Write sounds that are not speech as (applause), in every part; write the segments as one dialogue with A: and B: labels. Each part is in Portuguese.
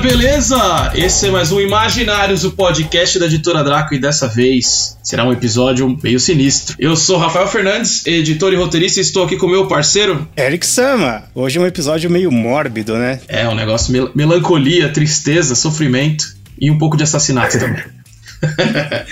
A: Beleza? Esse é mais um Imaginários, o podcast da editora Draco, e dessa vez será um episódio meio sinistro. Eu sou Rafael Fernandes, editor e roteirista, e estou aqui com meu parceiro.
B: Eric Sama. Hoje é um episódio meio mórbido, né?
A: É, um negócio mel melancolia, tristeza, sofrimento e um pouco de assassinato também. (laughs)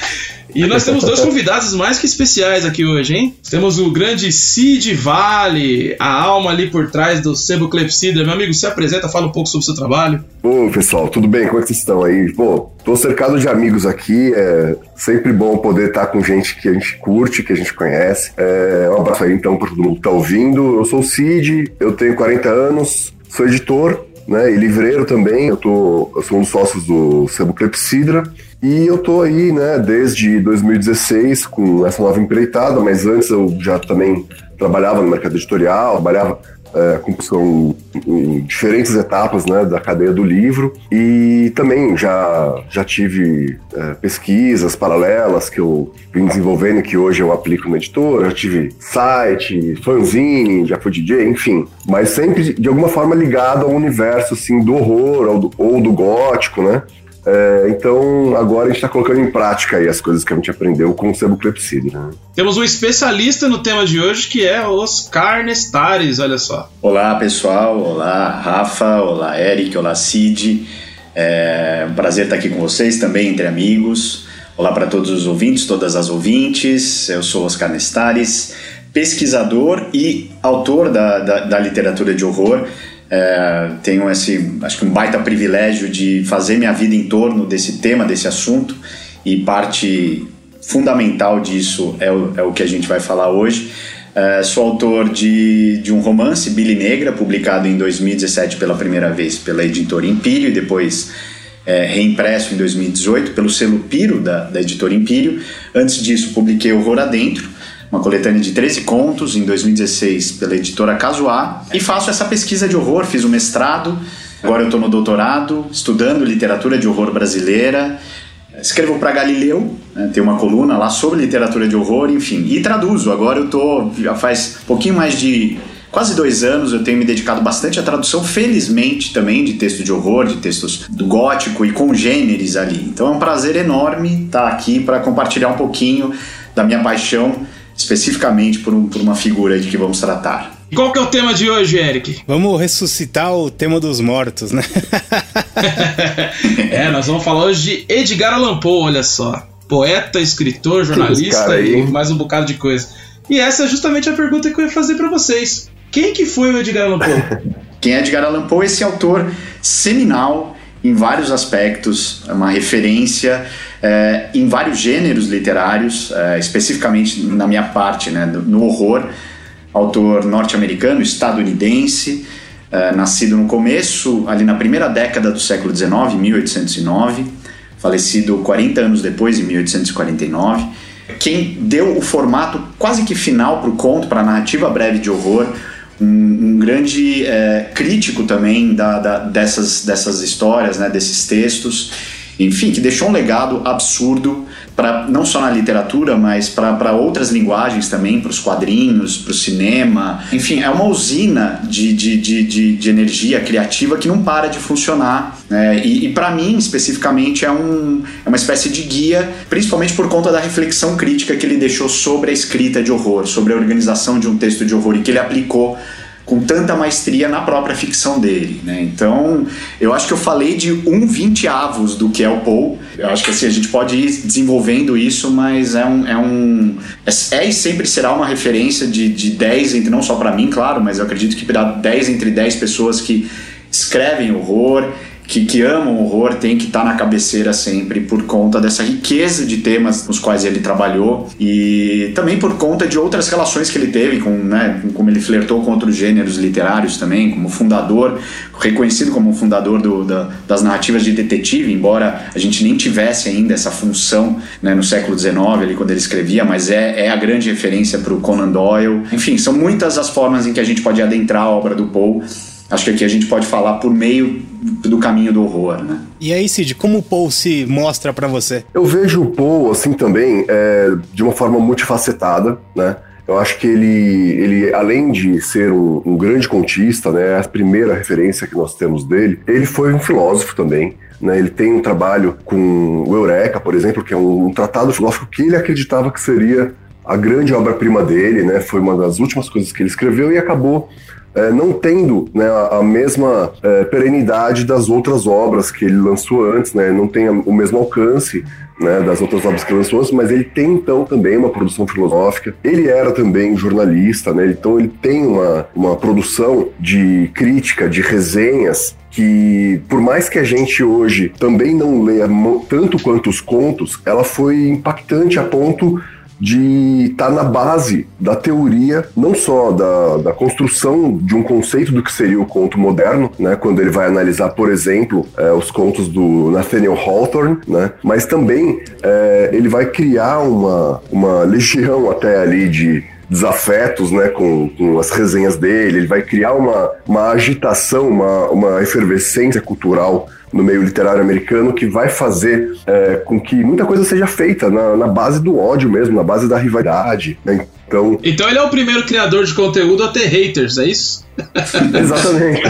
A: e nós temos dois convidados mais que especiais aqui hoje, hein? Temos o grande Cid Vale, a alma ali por trás do Sebo Clepsidra. Meu amigo, se apresenta, fala um pouco sobre o seu trabalho.
C: Ô, pessoal, tudo bem? Como é que vocês estão aí? Pô, tô cercado de amigos aqui, é sempre bom poder estar com gente que a gente curte, que a gente conhece. É, um abraço aí então para todo mundo que tá ouvindo. Eu sou o Cid, eu tenho 40 anos, sou editor, né, e livreiro também. Eu, tô, eu sou um dos sócios do Sebo Clepsidra. E eu tô aí, né, desde 2016 com essa nova empreitada, mas antes eu já também trabalhava no mercado editorial, trabalhava é, com são em diferentes etapas né, da cadeia do livro. E também já, já tive é, pesquisas paralelas que eu vim desenvolvendo que hoje eu aplico na editora, já tive site, fanzine, já fui DJ, enfim, mas sempre de alguma forma ligado ao universo assim, do horror ou do, ou do gótico, né? É, então, agora a gente está colocando em prática aí as coisas que a gente aprendeu com o sebo Clepsidra. Né?
A: Temos um especialista no tema de hoje que é Oscar Nestares, olha só.
D: Olá, pessoal. Olá, Rafa. Olá, Eric. Olá, Cid. É um prazer estar aqui com vocês também, entre amigos. Olá para todos os ouvintes, todas as ouvintes. Eu sou Oscar Nestares, pesquisador e autor da, da, da literatura de horror. É, tenho esse, acho que um baita privilégio de fazer minha vida em torno desse tema, desse assunto, e parte fundamental disso é o, é o que a gente vai falar hoje. É, sou autor de, de um romance, Billy Negra, publicado em 2017 pela primeira vez pela editora Impírio e depois é, reimpresso em 2018 pelo selo Piro da, da editora Impírio. Antes disso, publiquei Horror Adentro, uma coletânea de 13 contos em 2016 pela editora Casuá e faço essa pesquisa de horror, fiz o mestrado, agora eu estou no doutorado, estudando literatura de horror brasileira, escrevo para Galileu, né, tem uma coluna lá sobre literatura de horror, enfim, e traduzo, agora eu estou, já faz pouquinho mais de quase dois anos eu tenho me dedicado bastante à tradução, felizmente também, de texto de horror, de textos do gótico e congêneres ali. Então é um prazer enorme estar aqui para compartilhar um pouquinho da minha paixão especificamente por, um, por uma figura de que vamos tratar.
A: E qual que é o tema de hoje, Eric?
B: Vamos ressuscitar o tema dos mortos, né? (laughs)
A: é, nós vamos falar hoje de Edgar Allan Poe, olha só. Poeta, escritor, jornalista e mais um bocado de coisa. E essa é justamente a pergunta que eu ia fazer para vocês. Quem que foi o Edgar Allan Poe? (laughs)
D: Quem é Edgar Allan Poe? Esse autor seminal em vários aspectos, é uma referência é, em vários gêneros literários, é, especificamente na minha parte, né, no horror. Autor norte-americano, estadunidense, é, nascido no começo, ali na primeira década do século XIX, 1809, falecido 40 anos depois, em 1849. Quem deu o formato quase que final para o conto, para a narrativa breve de horror, um, um grande é, crítico também da, da, dessas, dessas histórias, né, desses textos enfim, que deixou um legado absurdo para não só na literatura, mas para outras linguagens também, para os quadrinhos, para o cinema. Enfim, é uma usina de, de, de, de, de energia criativa que não para de funcionar. Né? E, e para mim, especificamente, é, um, é uma espécie de guia, principalmente por conta da reflexão crítica que ele deixou sobre a escrita de horror, sobre a organização de um texto de horror e que ele aplicou com tanta maestria na própria ficção dele, né? Então, eu acho que eu falei de um vinteavos do que é o Paul. Eu acho que assim, a gente pode ir desenvolvendo isso, mas é um. É, um, é, é e sempre será uma referência de, de 10 entre, não só para mim, claro, mas eu acredito que dá 10 entre 10 pessoas que escrevem horror, que, que amam o horror têm que estar tá na cabeceira sempre por conta dessa riqueza de temas nos quais ele trabalhou e também por conta de outras relações que ele teve com, né, como ele flertou com outros gêneros literários também, como fundador, reconhecido como fundador do, da, das narrativas de detetive, embora a gente nem tivesse ainda essa função né, no século XIX, ali, quando ele escrevia, mas é, é a grande referência para o Conan Doyle. Enfim, são muitas as formas em que a gente pode adentrar a obra do Poe acho que aqui a gente pode falar por meio do caminho do horror, né?
B: E aí, Cid, como o Paul se mostra para você?
C: Eu vejo o Paul, assim, também, é, de uma forma multifacetada, né? Eu acho que ele, ele além de ser um, um, grande contista, né, a primeira referência que nós temos dele, ele foi um filósofo também. Né, ele tem um trabalho com o Eureka, por exemplo, que é um, um tratado filosófico que ele acreditava que seria a grande obra-prima dele, né, foi uma das últimas coisas que ele escreveu e acabou é, não tendo né, a, mesma é, perenidade das outras obras que ele lançou antes, né, não tem o mesmo alcance né, das outras obras que ele lançou antes, mas ele tem então também uma produção filosófica. Ele era também jornalista, né, então ele tem uma, uma produção de crítica, de resenhas que, por mais que a gente hoje também não leia tanto quanto os contos, ela foi impactante a ponto de estar tá na base da teoria, não só da, da construção de um conceito do que seria o conto moderno, né, quando ele vai analisar, por exemplo, é, os contos do Nathaniel Hawthorne, né, mas também é, ele vai criar uma, uma legião até ali de desafetos, né, com, com as resenhas dele, ele vai criar uma, uma agitação, uma, uma efervescência cultural no meio literário americano que vai fazer é, com que muita coisa seja feita na, na, base do ódio mesmo, na base da rivalidade. Né?
A: Então... então ele é o primeiro criador de conteúdo a ter haters, é isso? (laughs)
C: Exatamente.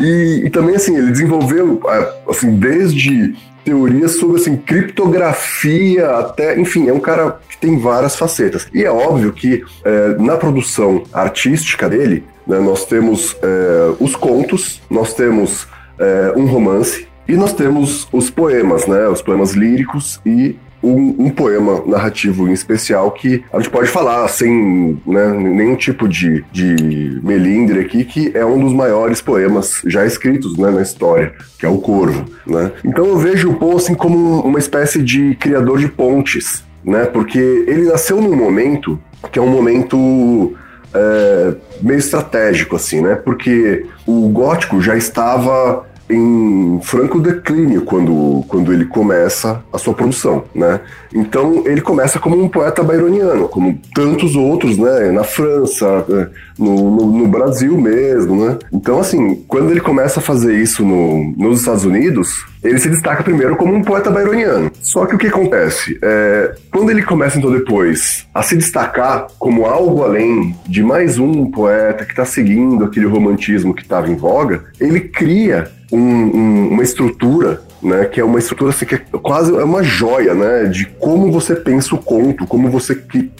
C: e, e, também assim, ele desenvolveu é, assim, desde teorias sobre assim, criptografia até. Enfim, é um cara que tem várias facetas. E é óbvio que é, na produção artística dele, né, nós temos é, os contos, nós temos é, um romance e nós temos os poemas, né? Os poemas líricos e um, um, poema narrativo em especial que a gente pode falar sem né, nenhum tipo de, de melindre aqui, que é um dos maiores poemas já escritos né, na história, que é o Corvo. Né? Então eu vejo o Poe assim, como uma espécie de criador de pontes, né? porque ele nasceu num momento que é um momento é, meio estratégico, assim, né? Porque o gótico já estava em franco declínio quando, quando ele começa a sua produção, né? Então ele começa como um poeta byroniano, como tantos outros, né? Na França, né? no, no, no, Brasil mesmo, né? Então assim, quando ele começa a fazer isso no, nos Estados Unidos, ele se destaca primeiro como um poeta byroniano. Só que o que acontece? É, quando ele começa então depois a se destacar como algo além de mais um poeta que está seguindo aquele romantismo que estava em voga, ele cria um, um, uma estrutura né, que é uma estrutura assim, que é quase é uma joia, né, de como você pensa o conto, como você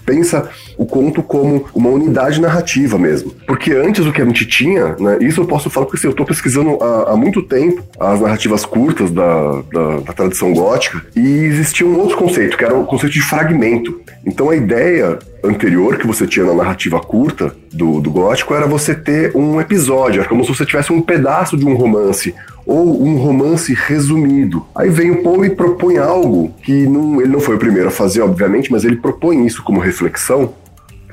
C: pensa o conto como uma unidade narrativa mesmo. Porque antes o que a gente tinha, né, isso eu posso falar porque assim, eu estou pesquisando há, há, muito tempo as narrativas curtas da, da, da, tradição gótica e existia um outro conceito, que era o conceito de fragmento. Então a ideia anterior que você tinha na narrativa curta do, do gótico era você ter um episódio, era como se você tivesse um pedaço de um romance ou um romance resumido. Aí vem o Poe e propõe algo que não, ele não foi o primeiro a fazer, obviamente, mas ele propõe isso como reflexão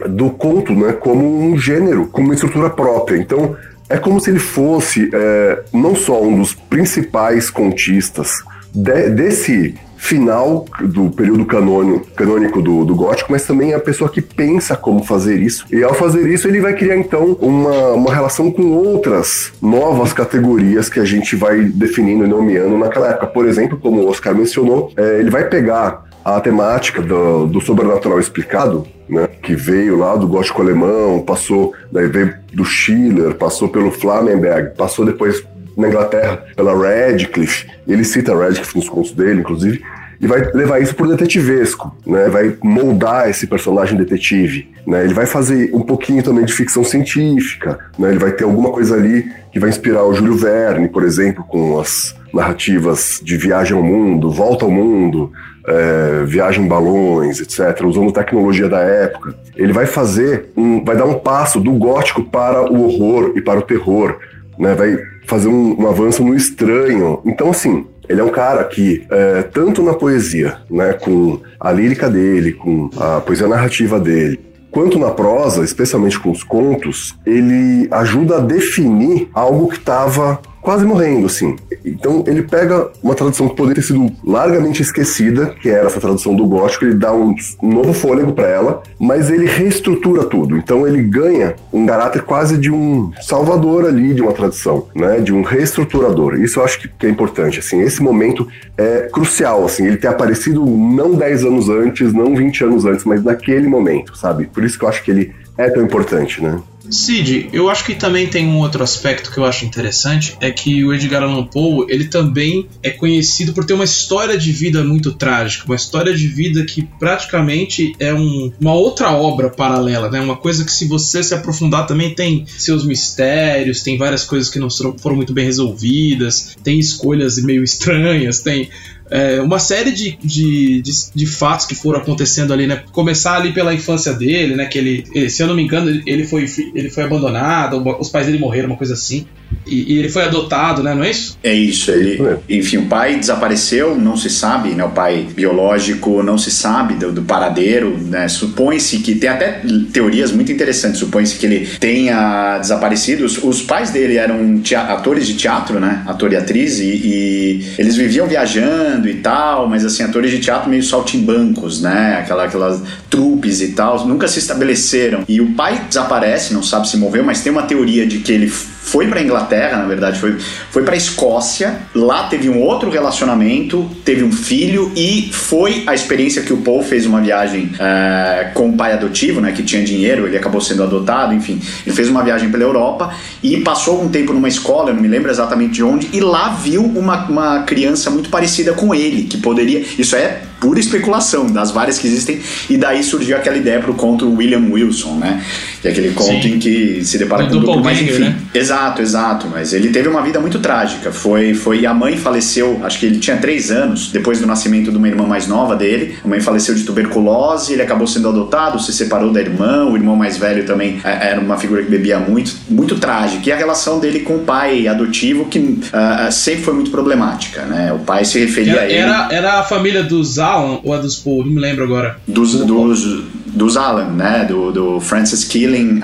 C: do conto, né, como um gênero, como uma estrutura própria. Então, é como se ele fosse é, não só um dos principais contistas de, desse final do período canônico, canônico do, do gótico, mas também é a pessoa que pensa como fazer isso. E ao fazer isso, ele vai criar então uma, uma relação com outras novas categorias que a gente vai definindo e nomeando naquela época. Por exemplo, como o Oscar mencionou, é, ele vai pegar a temática do, do sobrenatural explicado, né, que veio lá do gótico alemão, passou, daí veio do Schiller, passou pelo Flammenberg, passou depois na Inglaterra pela Radcliffe, ele cita Radcliffe nos contos dele, inclusive, e vai levar isso pro detetivesco, né? Vai moldar esse personagem detetive, né? Ele vai fazer um pouquinho também de ficção científica, né? Ele vai ter alguma coisa ali que vai inspirar o Júlio Verne, por exemplo, com as narrativas de viagem ao mundo, volta ao mundo, é, viagem em balões, etc., usando tecnologia da época. Ele vai fazer um, vai dar um passo do gótico para o horror e para o terror, né? Vai fazer um, um avanço no estranho. Então, assim, ele é um cara que, é, tanto na poesia, né, com a lírica dele, com a poesia narrativa dele, quanto na prosa, especialmente com os contos, ele ajuda a definir algo que estava quase morrendo, assim. Então ele pega uma tradução que poderia ter sido largamente esquecida, que era essa tradução do gótico, ele dá um novo fôlego para ela, mas ele reestrutura tudo. Então ele ganha um caráter quase de um salvador ali de uma tradução, né? De um reestruturador. Isso eu acho que é importante, assim. Esse momento é crucial, assim. Ele ter aparecido não 10 anos antes, não 20 anos antes, mas naquele momento, sabe? Por isso que eu acho que ele é tão importante, né?
A: Cid, eu acho que também tem um outro aspecto que eu acho interessante, é que o Edgar Allan Poe, ele também é conhecido por ter uma história de vida muito trágica, uma história de vida que praticamente é um, uma outra obra paralela, né? Uma coisa que se você se aprofundar também tem seus mistérios, tem várias coisas que não foram muito bem resolvidas, tem escolhas meio estranhas, tem é, uma série de, de, de, de, fatos que foram acontecendo ali, né? Começar ali pela infância dele, né? Que ele, se eu não me engano, ele foi, ele foi abandonado, os pais dele morreram, uma coisa assim. E, e, ele foi adotado, né? Não é isso?
D: É isso. Ele, enfim, o pai desapareceu, não se sabe, né? O pai biológico não se sabe do, do paradeiro, né? Supõe-se que tem até teorias muito interessantes. Supõe-se que ele tenha desaparecido. Os, os pais dele eram atores de teatro, né? Ator e atriz, e, e, eles viviam viajando e tal, mas assim, atores de teatro meio saltimbancos, né? Aquela, aquelas trupes e tal, nunca se estabeleceram. E o pai desaparece, não sabe se moveu, mas tem uma teoria de que ele foi para Inglaterra, na verdade, foi, foi para Escócia. Lá teve um outro relacionamento, teve um filho e foi a experiência que o Paul fez uma viagem é, com o pai adotivo, né, que tinha dinheiro, ele acabou sendo adotado, enfim. Ele fez uma viagem pela Europa e passou um tempo numa escola, eu não me lembro exatamente de onde, e lá viu uma, uma criança muito parecida com ele, que poderia. Isso é pura especulação das várias que existem, e daí surgiu aquela ideia para o conto William Wilson, né? Que é aquele conto Sim. em que se depara com um duplo, mas enfim. Né? Exato, exato. Mas ele teve uma vida muito trágica. Foi, foi a mãe faleceu, acho que ele tinha três anos, depois do nascimento de uma irmã mais nova dele. A mãe faleceu de tuberculose, ele acabou sendo adotado, se separou da irmã, o irmão mais velho também é, era uma figura que bebia muito, muito trágica. E a relação dele com o pai adotivo, que uh, sempre foi muito problemática, né? O pai se referia
A: era,
D: a ele.
A: Era, era a família dos Alan ou a dos Paul? Não me lembro agora.
D: Dos, dos, dos Alan, né? Do, do Francis Killing uh,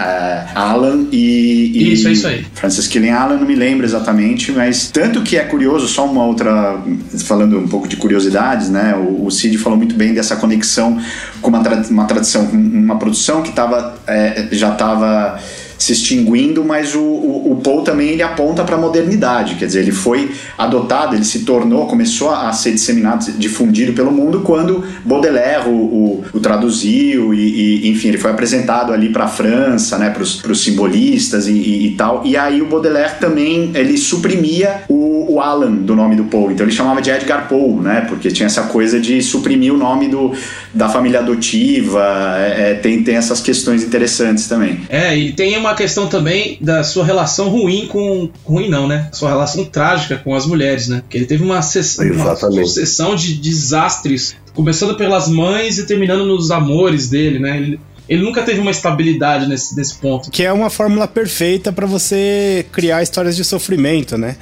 D: Alan e,
A: e, Isso, é isso aí.
D: Francis Killing Alan, não me lembro exatamente, mas tanto que é curioso, só uma outra. Falando um pouco de curiosidades, né? O, o Cid falou muito bem dessa conexão com uma, tra uma tradição, uma produção que tava, é, já estava se extinguindo, mas o, o, o Paul também ele aponta para a modernidade, quer dizer, ele foi adotado, ele se tornou, começou a ser disseminado, difundido pelo mundo quando Baudelaire o, o, o traduziu e, e, enfim, ele foi apresentado ali para a França, né, para os simbolistas e, e, e, tal, e aí o Baudelaire também, ele suprimia o, o Alan do nome do Poe, então ele chamava de Edgar Poe, né, porque tinha essa coisa de suprimir o nome do, da família adotiva, é, é tem, tem essas questões interessantes também.
A: É, e tem uma uma questão também da sua relação ruim com. ruim não, né? Sua relação trágica com as mulheres, né? Que ele teve uma, uma sucessão de desastres, começando pelas mães e terminando nos amores dele, né? Ele, ele nunca teve uma estabilidade nesse, nesse ponto.
B: Que é uma fórmula perfeita para você criar histórias de sofrimento, né?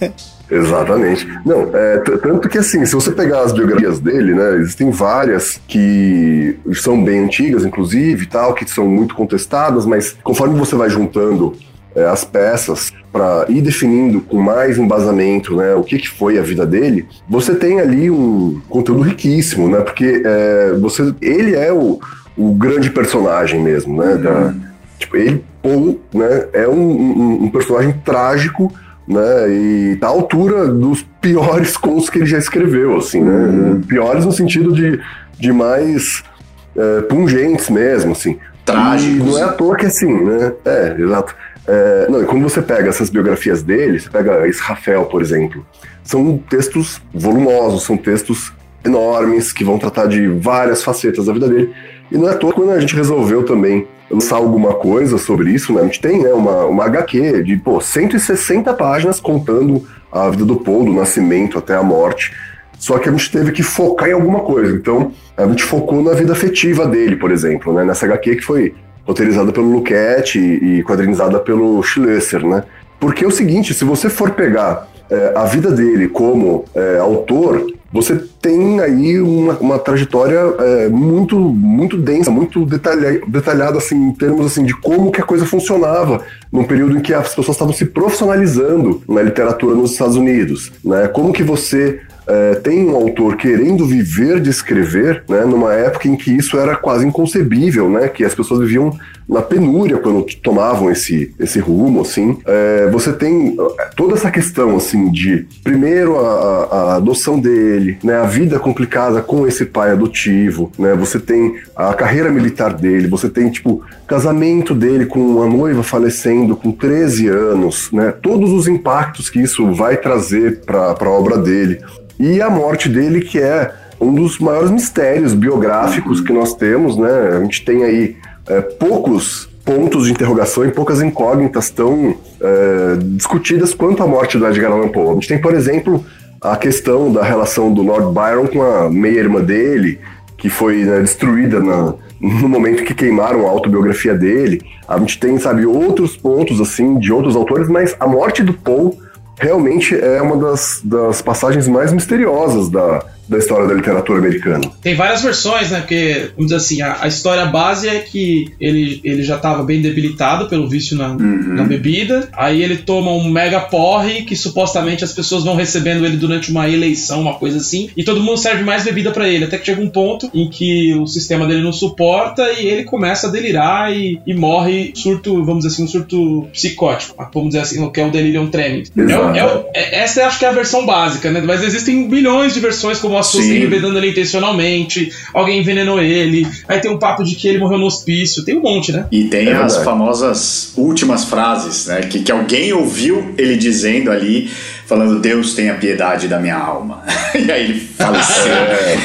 B: (laughs)
C: Exatamente. Não, é, tanto que assim, se você pegar as biografias dele, né, existem várias que são bem antigas, inclusive, tal, que são muito contestadas, mas conforme você vai juntando é, as peças para ir definindo com mais embasamento, né, o que, que foi a vida dele, você tem ali um conteúdo riquíssimo, né, porque é, você, ele é o, o grande personagem mesmo, né, uhum. da, tipo, ele, Paul, né, é um, um, um personagem trágico né? E tá à altura dos piores (laughs) contos que ele já escreveu, assim, né? Uhum. Piores no sentido de, de mais é, pungentes mesmo, assim.
D: Trágicos.
C: E não é à toa que assim, né? É, exato. É, não, e quando você pega essas biografias dele, você pega Israfel, por exemplo, são textos volumosos, são textos enormes que vão tratar de várias facetas da vida dele. E não é à toa quando a gente resolveu também lançar alguma coisa sobre isso, né? A gente tem né, uma, uma HQ de pô, 160 páginas contando a vida do Paul, do nascimento até a morte. Só que a gente teve que focar em alguma coisa. Então, a gente focou na vida afetiva dele, por exemplo, né? Nessa HQ que foi roteirizada pelo Luquete e quadrinizada pelo Schlesser, né? Porque é o seguinte, se você for pegar é, a vida dele como é, autor, você tem aí uma, uma trajetória é, muito muito densa, muito detalha, detalhada assim, em termos assim, de como que a coisa funcionava num período em que as pessoas estavam se profissionalizando na literatura nos Estados Unidos. Né? Como que você é, tem um autor querendo viver de escrever, né, numa época em que isso era quase inconcebível, né, que as pessoas viviam na penúria quando tomavam esse, esse rumo, assim. É, você tem é, toda essa questão, assim, de, primeiro, a, a adoção dele, né, a vida complicada com esse pai adotivo, né, você tem a carreira militar dele, você tem, tipo, casamento dele com uma noiva falecendo com 13 anos, né, todos os impactos que isso vai trazer para a obra dele. E a morte dele, que é um dos maiores mistérios biográficos que nós temos, né? A gente tem aí é, poucos pontos de interrogação e poucas incógnitas tão é, discutidas quanto a morte do Edgar Allan Poe. A gente tem, por exemplo, a questão da relação do Lord Byron com a meia-irmã dele, que foi né, destruída na, no momento que queimaram a autobiografia dele. A gente tem, sabe, outros pontos, assim, de outros autores, mas a morte do Poe realmente é uma das, das passagens mais misteriosas da, da história da literatura americana.
A: Tem várias versões, né? Porque, vamos dizer assim, a, a história base é que ele, ele já estava bem debilitado pelo vício na, uhum. na bebida. Aí ele toma um mega porre que supostamente as pessoas vão recebendo ele durante uma eleição, uma coisa assim. E todo mundo serve mais bebida para ele. Até que chega um ponto em que o sistema dele não suporta e ele começa a delirar e, e morre surto, vamos dizer assim, um surto psicótico. Vamos dizer assim, que é o delirium tremens. É, é, é, essa acho que é a versão básica, né? Mas existem bilhões de versões como as pessoas envenenando ele intencionalmente, alguém envenenou ele, aí tem um papo de que ele morreu no hospício, tem um monte, né?
D: E tem é as famosas últimas frases, né? Que, que alguém ouviu ele dizendo ali, falando, Deus tenha piedade da minha alma. (laughs) e aí ele faleceu. (laughs)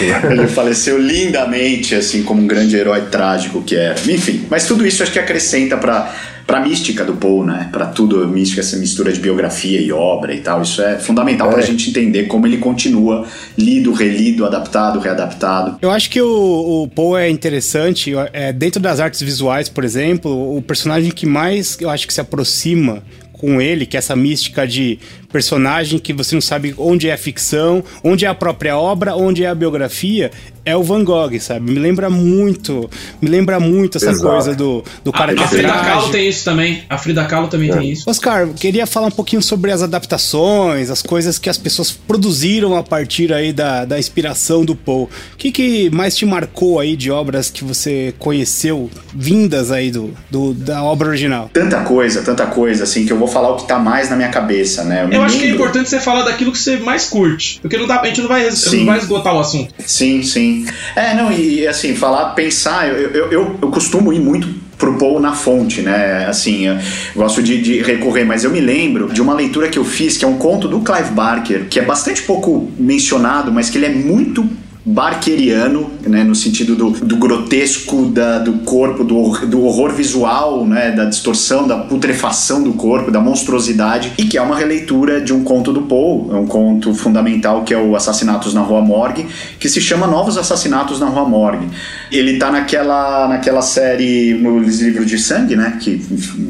D: É. ele faleceu lindamente, assim, como um grande herói trágico que era. Enfim, mas tudo isso acho que acrescenta para para mística do Poe, né? Para tudo mística, essa mistura de biografia e obra e tal. Isso é fundamental é. para a gente entender como ele continua lido, relido, adaptado, readaptado.
B: Eu acho que o, o Poe é interessante. É, dentro das artes visuais, por exemplo, o personagem que mais eu acho que se aproxima com ele, que é essa mística de personagem que você não sabe onde é a ficção, onde é a própria obra, onde é a biografia, é o Van Gogh, sabe? Me lembra muito, me lembra muito essa Exato. coisa do, do cara
A: a,
B: que
A: a Frida Kahlo tem isso também. A Frida Kahlo também é. tem isso.
B: Oscar, queria falar um pouquinho sobre as adaptações, as coisas que as pessoas produziram a partir aí da, da inspiração do Poe. O que, que mais te marcou aí de obras que você conheceu, vindas aí do, do da obra original?
D: Tanta coisa, tanta coisa, assim, que eu vou falar o que tá mais na minha cabeça, né?
A: Eu, eu acho que é importante você falar daquilo que você mais curte, porque não dá, a gente não vai, não vai esgotar o assunto.
D: Sim, sim. É, não, e assim, falar, pensar, eu, eu, eu, eu costumo ir muito pro Paul na fonte, né? Assim, eu gosto de, de, recorrer, mas eu me lembro de uma leitura que eu fiz, que é um conto do Clive Barker, que é bastante pouco mencionado, mas que ele é muito barqueriano, né, no sentido do, do grotesco da, do corpo, do, do horror visual, né, da distorção, da putrefação do corpo, da monstruosidade, e que é uma releitura de um conto do Poe, é um conto fundamental que é o Assassinatos na Rua Morgue, que se chama Novos Assassinatos na Rua Morgue. Ele tá naquela, naquela série, nos livros de sangue, né, que,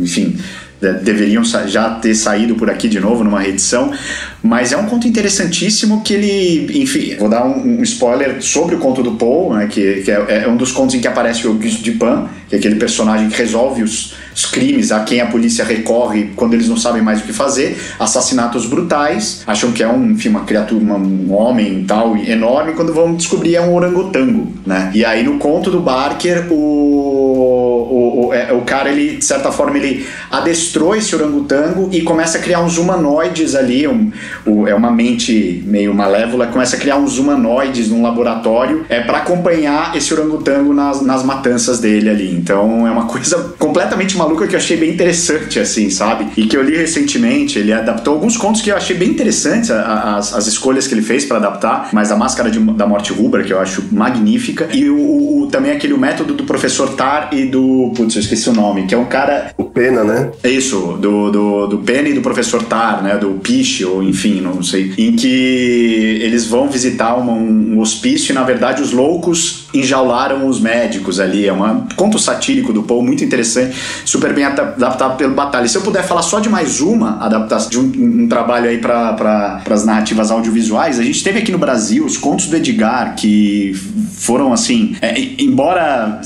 D: enfim deveriam já ter saído por aqui de novo numa reedição, mas é um conto interessantíssimo que ele, enfim, vou dar um, um spoiler sobre o conto do Poe, né, que, que é, é, um dos contos em que aparece o Auguste Dupin, que é aquele personagem que resolve os, os, crimes a quem a polícia recorre quando eles não sabem mais o que fazer, assassinatos brutais, acham que é um, enfim, uma criatura, um homem tal, enorme, quando vão descobrir é um orangotango, né? E aí no conto do Barker, o, o, o, é, o cara, ele, de certa forma, ele adestrou esse orangotango e começa a criar uns humanoides ali, um, o, é uma mente meio malévola, começa a criar uns humanoides num laboratório é para acompanhar esse orangotango nas, nas matanças dele ali. Então é uma (laughs) coisa completamente maluca que eu achei bem interessante, assim, sabe? E que eu li recentemente. Ele adaptou alguns contos que eu achei bem interessantes, as, as escolhas que ele fez para adaptar, mas a Máscara de, da Morte Rubra, que eu acho magnífica, e o, o, também aquele método do professor Tar e do. Putz, eu esqueci o nome, que é um cara.
C: O Pena, né?
D: Isso, do, do, do Pena e do professor Tar, né? Do Piche, ou enfim enfim, não sei, em que eles vão visitar uma, um hospício e na verdade os loucos enjaularam os médicos ali. É um conto satírico do Poe, muito interessante, super bem adaptado pelo Batalha. Se eu puder falar só de mais uma adaptação, de um, um trabalho aí para pra, as narrativas audiovisuais, a gente teve aqui no Brasil os contos do Edgar, que foram assim, é, embora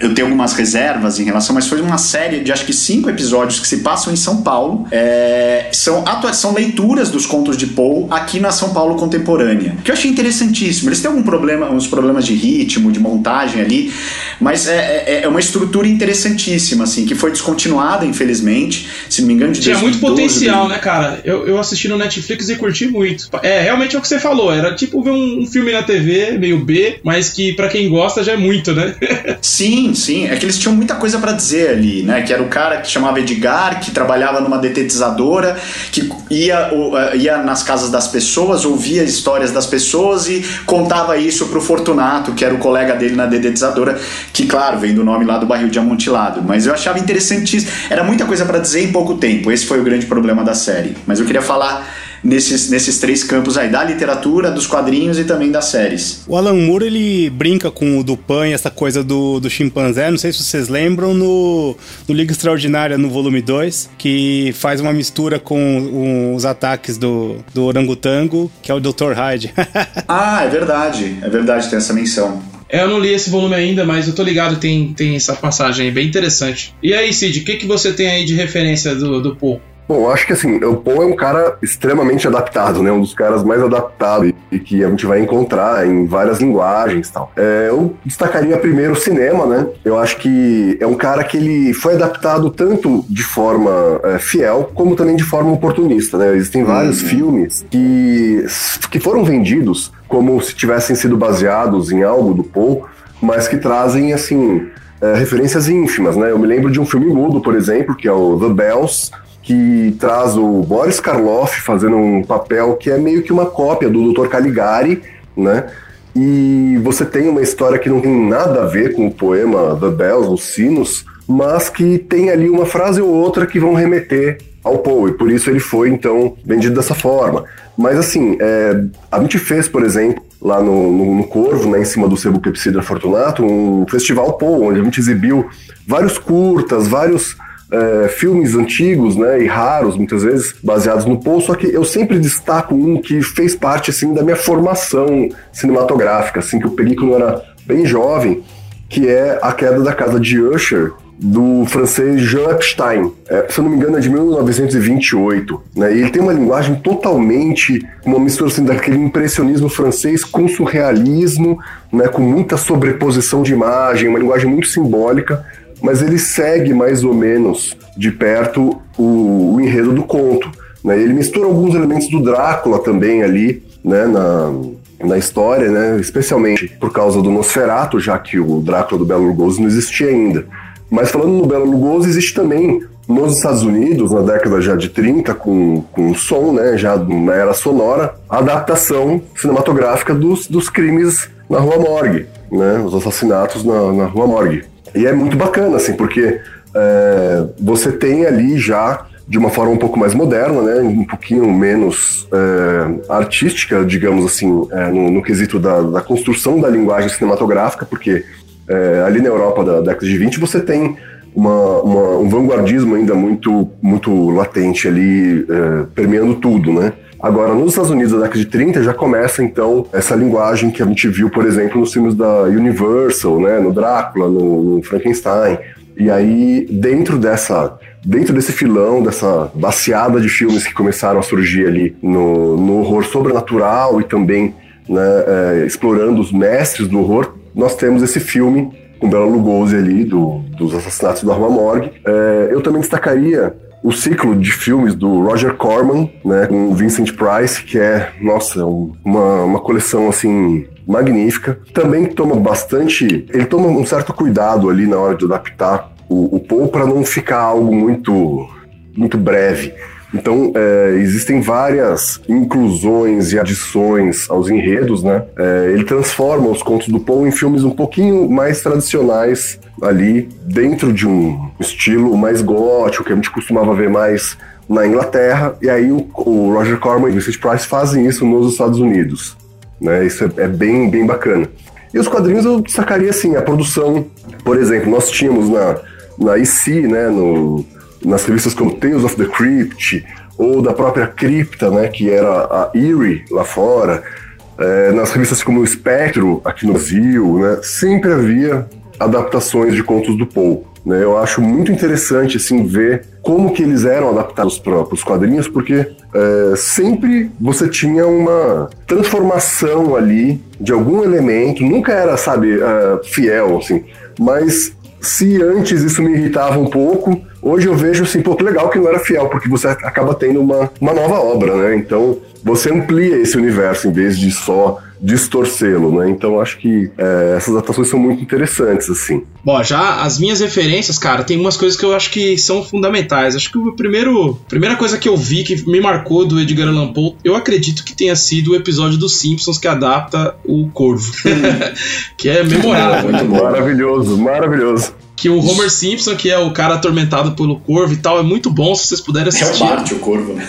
D: eu tenha algumas reservas em relação, mas foi uma série de acho que cinco episódios que se passam em São Paulo. É, são, são leituras dos contos de Poe aqui na São Paulo contemporânea. Que eu achei interessantíssimo. Eles têm algum problema, uns problemas de ritmo, de montagem ali, mas é, é, é uma estrutura interessantíssima, assim, que foi descontinuada, infelizmente. Se não me engano, de
A: Tinha muito potencial, né, cara? Eu, eu assisti no Netflix e curti muito. É, realmente é o que você falou. Era tipo ver um, um filme na TV, meio B, mas que para quem gosta já é muito, né? (laughs)
D: sim, sim. É que eles tinham muita coisa para dizer ali, né? Que era o cara que chamava Edgar, que trabalhava numa detetizadora, que ia, ia nas casas das pessoas, ouvia histórias das pessoas e contava isso pro Fortunato, que era o colega dele na dedetizadora, que, claro, vem do nome lá do barril de amontilado. Mas eu achava interessantíssimo. Era muita coisa para dizer em pouco tempo. Esse foi o grande problema da série. Mas eu queria falar nesses, nesses três campos aí, da literatura, dos quadrinhos e também das séries.
B: O Alan Moore, ele brinca com o Dupan e essa coisa do, do chimpanzé, não sei se vocês lembram, no, no Liga Extraordinária, no volume 2, que faz uma mistura com um, os ataques do, do orangotango, que é o Dr. Hyde. (laughs)
D: ah, é verdade, é verdade, tem essa menção.
A: Eu não li esse volume ainda, mas eu tô ligado, tem, tem essa passagem aí, bem interessante. E aí, Cid, o que, que você tem aí de referência do, do Paul?
C: Bom, acho que assim, o Paul é um cara extremamente adaptado, né? Um dos caras mais adaptados e que a gente vai encontrar em várias linguagens e tal. É, eu destacaria primeiro o cinema, né? Eu acho que é um cara que ele foi adaptado tanto de forma é, fiel, como também de forma oportunista, né? Existem vários uhum. filmes que, que foram vendidos como se tivessem sido baseados em algo do Paul, mas que trazem, assim, é, referências ínfimas, né? Eu me lembro de um filme mudo, por exemplo, que é o The Bells, que traz o Boris Karloff fazendo um papel que é meio que uma cópia do Dr. Caligari, né? E você tem uma história que não tem nada a ver com o poema The Bells, os sinos, mas que tem ali uma frase ou outra que vão remeter ao Poe, e por isso ele foi, então, vendido dessa forma. Mas, assim, é, a gente fez, por exemplo, lá no, no, no Corvo, né, em cima do Sebo Clepsidra Fortunato, um festival Poe, onde a gente exibiu vários curtas, vários é, filmes antigos, né, e raros, muitas vezes, baseados no Paul, só que eu sempre destaco um que fez parte, assim, da minha formação cinematográfica, assim, que quando eu era bem jovem, que é A Queda da Casa de Usher, do francês Jean Epstein. É, se eu não me engano, é de 1928. Né? E ele tem uma linguagem totalmente, uma mistura assim, daquele impressionismo francês com surrealismo, né? com muita sobreposição de imagem, uma linguagem muito simbólica mas ele segue mais ou menos de perto o, o enredo do conto. Né? Ele mistura alguns elementos do Drácula também ali, né, na, na história, né, especialmente por causa do Nosferatu, já que o Drácula do Belo Lugoso não existia ainda. Mas falando no Belo Lugoso, existe também nos Estados Unidos, na década já de 30, com, com som, né, já na era sonora, a adaptação cinematográfica dos, dos crimes na Rua Morgue, né, os assassinatos na, na Rua Morgue. E é muito bacana, assim, porque é, você tem ali já de uma forma um pouco mais moderna, né, um pouquinho menos é, artística, digamos assim, é, no, no, quesito da, da, construção da linguagem cinematográfica, porque é, ali na Europa da década de 20 você tem uma, uma, um vanguardismo ainda muito, muito latente ali, é, permeando tudo, né? Agora, nos Estados Unidos, da década de 30, já começa, então, essa linguagem que a gente viu, por exemplo, nos filmes da Universal, né? No Drácula, no, no Frankenstein. E aí, dentro dessa dentro desse filão, dessa baseada de filmes que começaram a surgir ali no, no horror sobrenatural e também né, é, explorando os mestres do horror, nós temos esse filme com Bela Lugosi ali, do, dos assassinatos da Rua Morgue. É, eu também destacaria o ciclo de filmes do Roger Corman, né, com o Vincent Price, que é, nossa, uma, uma coleção assim magnífica. Também toma bastante, ele toma um certo cuidado ali na hora de adaptar o, o Paul para não ficar algo muito muito breve. Então, é, existem várias inclusões e adições aos enredos, né? É, ele transforma os contos do Poe em filmes um pouquinho mais tradicionais ali, dentro de um estilo mais gótico, que a gente costumava ver mais na Inglaterra, e aí o, o Roger Corman e o Vincent Price fazem isso nos Estados Unidos. Né? Isso é, é bem, bem bacana. E os quadrinhos eu destacaria assim, a produção, por exemplo, nós tínhamos na, na IC, né, no, nas revistas como Tales of the Crypt, ou da própria Cripta, né, que era a Eerie lá fora, é, nas revistas como o Espectro, aqui no Brasil, né, sempre havia adaptações de contos do Poe. Né? Eu acho muito interessante assim ver como que eles eram adaptados para os quadrinhos, porque é, sempre você tinha uma transformação ali de algum elemento, nunca era, sabe, uh, fiel, assim, mas se antes isso me irritava um pouco, hoje eu vejo assim, pô, que legal que não era fiel, porque você acaba tendo uma, uma nova obra, né? Então você amplia esse universo em vez de só distorcê-lo, né? Então acho que é, essas adaptações são muito interessantes, assim.
A: Bom, já as minhas referências, cara, tem umas coisas que eu acho que são fundamentais. Acho que o primeiro, primeira coisa que eu vi que me marcou do Edgar Allan Poe, eu acredito que tenha sido o episódio dos Simpsons que adapta o Corvo, (laughs) que é memorável.
C: muito maravilhoso, maravilhoso
A: que o Homer Simpson, que é o cara atormentado pelo corvo e tal, é muito bom se vocês puderem assistir.
D: É o Bart, o corvo, né?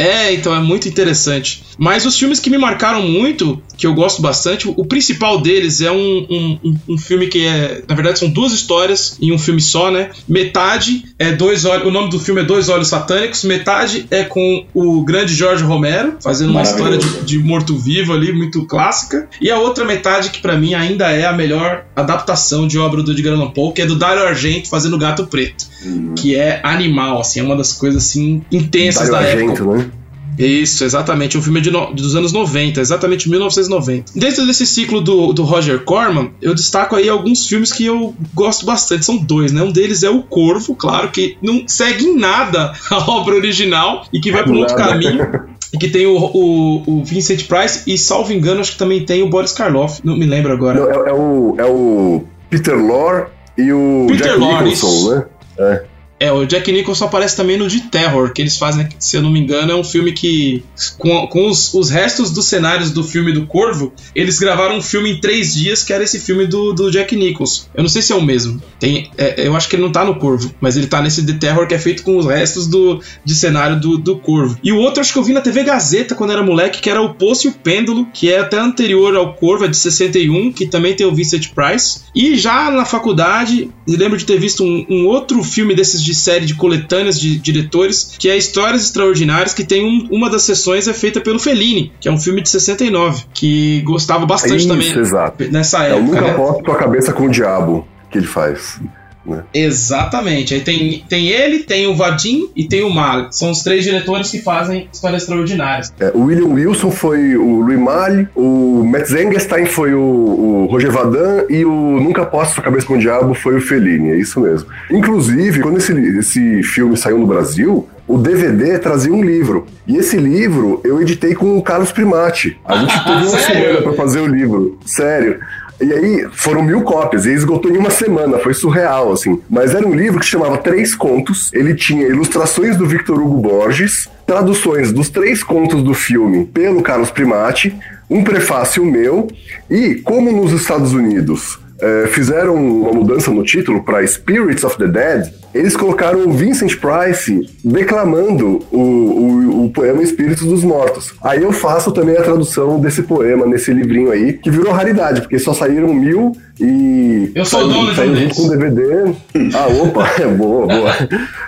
A: É, então é muito interessante. Mas os filmes que me marcaram muito, que eu gosto bastante, o principal deles é um, um, um, filme que é. Na verdade, são duas histórias em um filme só, né? Metade é Dois Olhos. O nome do filme é Dois Olhos Satânicos. Metade é com o grande Jorge Romero, fazendo uma história de, de morto-vivo ali, muito clássica. E a outra metade, que para mim ainda é a melhor adaptação de obra do Edgar Allan Poe, que é do Dario Argento fazendo Gato Preto. Uhum. Que é animal, assim, é uma das coisas assim intensas Dario da Argento, época. Né? Isso, exatamente. Um filme de no, dos anos 90, exatamente 1990. Dentro desse ciclo do, do Roger Corman, eu destaco aí alguns filmes que eu gosto bastante. São dois, né? Um deles é O Corvo, claro, que não segue em nada a obra original e que vai por outro caminho. E que tem o, o, o, Vincent Price e, salvo engano, acho que também tem o Boris Karloff. Não me lembro agora.
C: Não, é, é, o, é o Peter Lorre e o Peter Jack Lorre, Nicholson, né? É.
A: É, o Jack Nicholson aparece também no de Terror, que eles fazem, se eu não me engano, é um filme que, com, com os, os, restos dos cenários do filme do Corvo, eles gravaram um filme em três dias, que era esse filme do, do Jack Nicholson. Eu não sei se é o mesmo. Tem, é, eu acho que ele não tá no Corvo, mas ele tá nesse The Terror, que é feito com os restos do, de cenário do, do Corvo. E o outro, acho que eu vi na TV Gazeta quando era moleque, que era O Poço e o Pêndulo, que é até anterior ao Corvo, é de 61, que também tem o Vincent Price. E já na faculdade, me lembro de ter visto um, um outro filme desses de série de coletâneas de diretores, que é Histórias Extraordinárias, que tem um, uma das sessões é feita pelo Fellini, que é um filme de 69, que gostava bastante Isso, também
C: exato.
A: nessa
C: época.
A: Eu
C: nunca né? posso tua cabeça com o diabo que ele faz. Né?
A: Exatamente. Aí tem, tem ele, tem o Vadim e tem o Mal. São os três diretores que fazem histórias extraordinárias.
C: É, o William Wilson foi o Louis Malle, o Matt Zengerstein foi o, o Roger Vadan e o Nunca Posso Sua Cabeça com o Diabo foi o Fellini, é isso mesmo. Inclusive, quando esse, esse filme saiu no Brasil, o DVD trazia um livro. E esse livro eu editei com o Carlos Primati. A gente teve uma (laughs) semana para fazer o livro. Sério. E aí foram mil cópias, e esgotou em uma semana, foi surreal, assim. Mas era um livro que chamava Três Contos, ele tinha ilustrações do Victor Hugo Borges, traduções dos três contos do filme pelo Carlos Primati, um prefácio meu, e como nos Estados Unidos é, fizeram uma mudança no título para Spirits of the Dead, eles colocaram o Vincent Price declamando o, o, o, poema Espíritos dos Mortos. Aí eu faço também a tradução desse poema nesse livrinho aí, que virou raridade, porque só saíram mil e.
A: Eu sou o dono de
C: um com DVD. Ah, opa, (laughs) é boa, boa.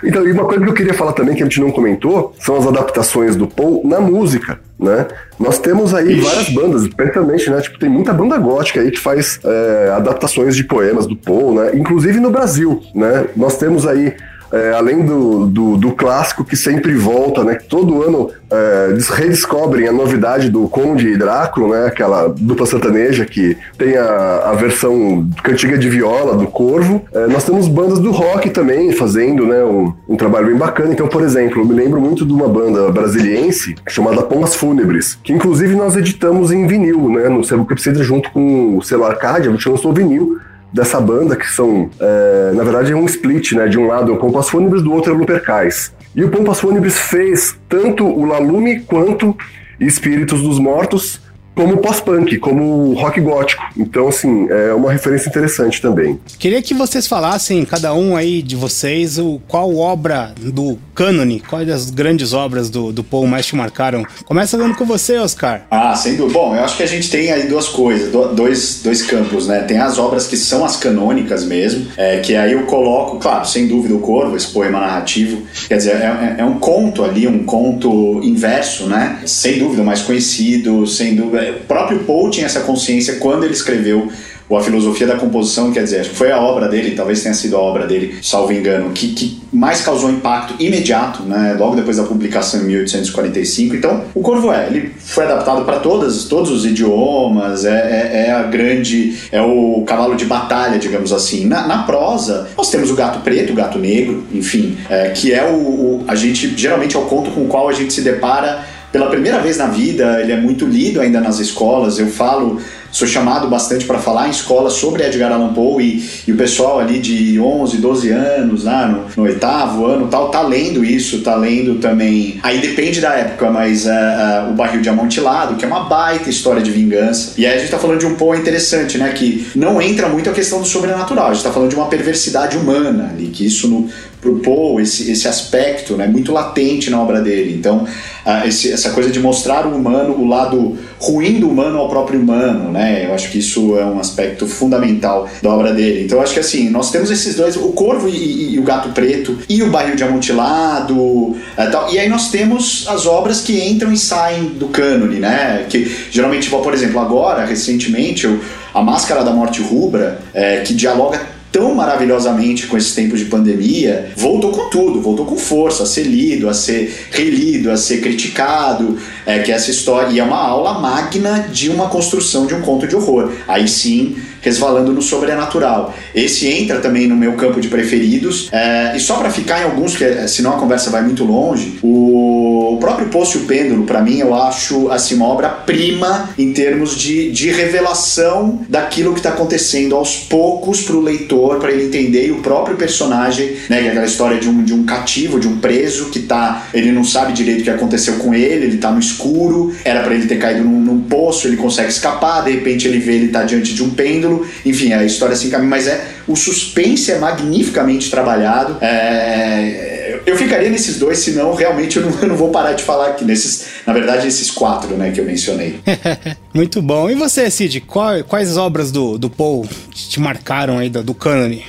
C: Então, e uma coisa que eu queria falar também, que a gente não comentou, são as adaptações do Paul na música. Né? Nós temos aí Ixi. várias bandas, especialmente, né? Tipo, tem muita banda gótica aí que faz é, adaptações de poemas do Paul, né? Inclusive no Brasil, né? Nós temos aí é, além do, do, do, clássico que sempre volta, né? Que todo ano é, redescobrem a novidade do Conde e Drácula, né? Aquela dupla sertaneja que tem a, a versão cantiga de viola do Corvo. É, nós temos bandas do rock também fazendo, né? Um, um, trabalho bem bacana. Então, por exemplo, eu me lembro muito de uma banda brasiliense chamada Pombas Fúnebres, que inclusive nós editamos em vinil, né? No Sebo Clepsidra junto com o selo Arcadia, a gente lançou vinil dessa banda, que são, é, na verdade, é um split, né? De um lado é o Pompas Fúnebres, do outro é o Lupercais. E o Pompas Fúnebres fez tanto o Lalume quanto Espíritos dos Mortos, como pós-punk, como rock gótico. Então, assim, é uma referência interessante também.
B: Queria que vocês falassem, cada um aí de vocês, o, qual obra do cânone, quais as grandes obras do, do Paul mais te marcaram? Começa dando com você, Oscar.
D: Ah, sem dúvida. Bom, eu acho que a gente tem aí duas coisas, dois, dois campos, né? Tem as obras que são as canônicas mesmo, é, que aí eu coloco, claro, sem dúvida, o Corvo, esse poema narrativo. Quer dizer, é, é, é um conto ali, um conto inverso, né? Sem dúvida, mais conhecido, sem dúvida. O próprio Paul tinha essa consciência quando ele escreveu a filosofia da composição, quer dizer, foi a obra dele, talvez tenha sido a obra dele, salvo engano, que, que mais causou impacto imediato, né, logo depois da publicação em 1845. Então, o Corvo é, ele foi adaptado para todas, todos os idiomas, é, é, é, a grande, é o cavalo de batalha, digamos assim. Na, na prosa, nós temos o gato preto, o gato negro, enfim, é, que é o, o, a gente geralmente é o conto com o qual a gente se depara pela primeira vez na vida, ele é muito lido ainda nas escolas. Eu falo sou chamado bastante para falar em escola sobre Edgar Allan Poe e, e, o pessoal ali de 11, 12 anos, né, no, no, oitavo ano tal, tá lendo isso, tá lendo também. Aí depende da época, mas uh, uh, o Barril de Amontilado, que é uma baita história de vingança. E aí a gente tá falando de um Poe interessante, né, que não entra muito a questão do sobrenatural, a gente tá falando de uma perversidade humana ali, que isso no, pro Poe, esse, esse aspecto, né, muito latente na obra dele. Então, uh, esse, essa coisa de mostrar o humano, o lado ruim do humano ao próprio humano, né? Eu acho que isso é um aspecto fundamental da obra dele. Então, acho que assim, nós temos esses dois, o Corvo e, e, e o Gato Preto e o Barril de Amontilado, uh, tal. e aí nós temos as obras que entram e saem do cânone, né? Que geralmente, por exemplo, agora, recentemente, eu, a Máscara da Morte Rubra, é, que dialoga tão maravilhosamente com esses tempos de pandemia, voltou com tudo, voltou com força, a ser lido, a ser relido, a ser criticado, é, que essa história e é uma aula magna de uma construção de um conto de horror. Aí sim, resvalando no sobrenatural. Esse entra também no meu campo de preferidos. É, e só para ficar em alguns, que é, senão a conversa vai muito longe, o, próprio Poço e o Pêndulo, para mim, eu acho assim, uma obra-prima em termos de, de revelação daquilo que está acontecendo aos poucos para o leitor, para ele entender, e o próprio personagem, né, que é aquela história de um, de um cativo, de um preso que tá, ele não sabe direito o que aconteceu com ele, ele tá no escuro, era para ele ter caído num, num poço, ele consegue escapar, de repente ele vê ele tá diante de um pêndulo enfim, a história assim caminha, mas é o suspense é magnificamente trabalhado. É, eu ficaria nesses dois, senão realmente eu não, eu não vou parar de falar aqui nesses, na verdade, esses quatro, né, que eu mencionei. (laughs)
B: Muito bom. E você, Cid, qual, quais obras do, do Paul te marcaram aí do, do cânone?